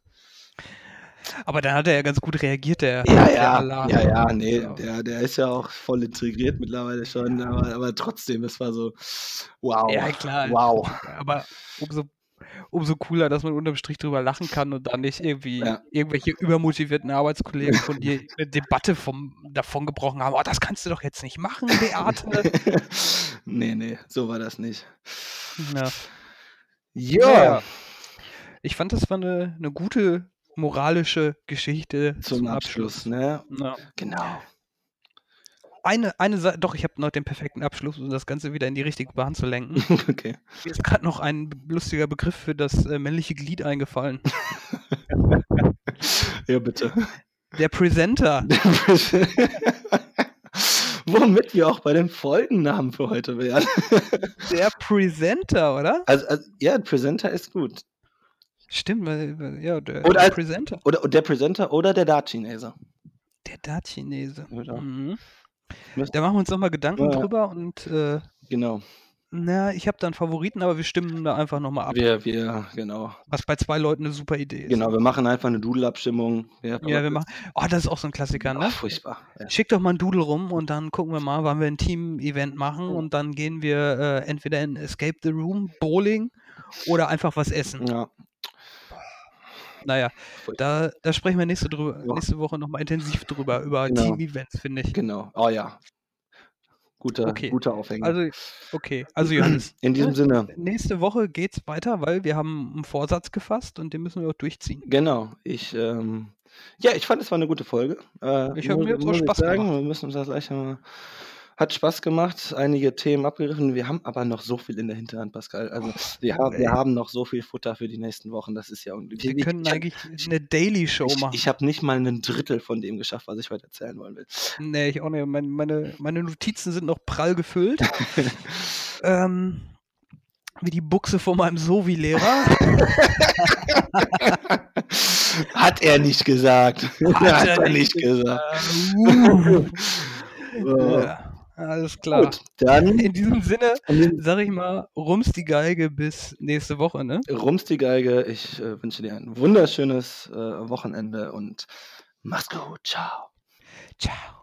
Aber dann hat er ja ganz gut reagiert, der, Ja, der ja, Allah. ja, ja, nee, Ja. der, der ist ja auch voll integriert mittlerweile schon, aber, aber trotzdem, es war so, wow, Ja, klar. wow. Aber umso, umso cooler, dass man unterm Strich drüber lachen kann und dann nicht irgendwie Ja. irgendwelche übermotivierten Arbeitskollegen von dir eine Debatte vom, davon gebrochen haben. Oh, das kannst du doch jetzt nicht machen, Beate. nee, nee, so war das nicht. ja. Ja, Naja. Ich fand, das war eine, eine gute moralische Geschichte zum, Abschluss, ne? Ja. Genau. Eine, eine Sache, doch, ich habe noch den perfekten Abschluss, um das Ganze wieder in die richtige Bahn zu lenken. okay. Mir ist gerade noch ein lustiger Begriff für das äh, männliche Glied eingefallen. Ja, bitte. Der Presenter. Womit wir auch bei den Folgennamen für heute wären. Der Presenter, oder? Also, also ja, Presenter ist gut. Stimmt, weil, ja, der, Oder der als- Presenter. Oder der Presenter oder der Dart-Chineser. Der Dart-Chinese. Oder? Mhm. Da machen wir uns nochmal Gedanken Ja. drüber und äh, Genau. na, ich habe da einen Favoriten, aber wir stimmen da einfach nochmal ab. Wir, wir, genau. Was bei zwei Leuten eine super Idee ist. Genau, wir machen einfach eine Doodle-Abstimmung. Ja, Ja, wir machen. Oh, das ist auch so ein Klassiker, Oh, ne? furchtbar. Ja. Schick doch mal ein Doodle rum und dann gucken wir mal, wann wir ein Team-Event machen und dann gehen wir äh, entweder in Escape the Room, Bowling oder einfach was essen. ja. Naja, da, da sprechen wir nächste, drüber, Ja. nächste Woche nochmal intensiv drüber, über Genau. Team-Events, finde ich. Genau. Oh ja. Guter, Okay. guter Aufhänger. Also, okay, also Johannes. In diesem ne, Sinne, Nächste Woche geht's weiter, weil wir haben einen Vorsatz gefasst und den müssen wir auch durchziehen. genau. Ich, ähm, ja, ich fand, es war eine gute Folge. Äh, Ich hab- mu- mir hat's auch Spaß sagen, gemacht. wir müssen uns das gleich mal. Hat Spaß gemacht, einige Themen abgegriffen. Wir haben aber noch so viel in der Hinterhand, Pascal. Also wir, haben, wir haben noch so viel Futter für die nächsten Wochen. Das ist ja unglaublich. Wir können ich, eigentlich eine Daily Show ich, machen. ich habe nicht mal ein Drittel von dem geschafft, was ich heute erzählen wollen will. Nee, ich auch nicht. Meine, meine, meine Notizen sind noch prall gefüllt. ähm, wie die Buchse von meinem Sovi-Lehrer. Hat er nicht gesagt. Hat, er nicht gesagt. Uh, So, ja, alles klar. Gut, dann In diesem Sinne sag ich mal, rums die Geige bis nächste Woche, ne? Rums die Geige. Ich äh, wünsche dir ein wunderschönes äh, Wochenende und mach's gut. Ciao. Ciao.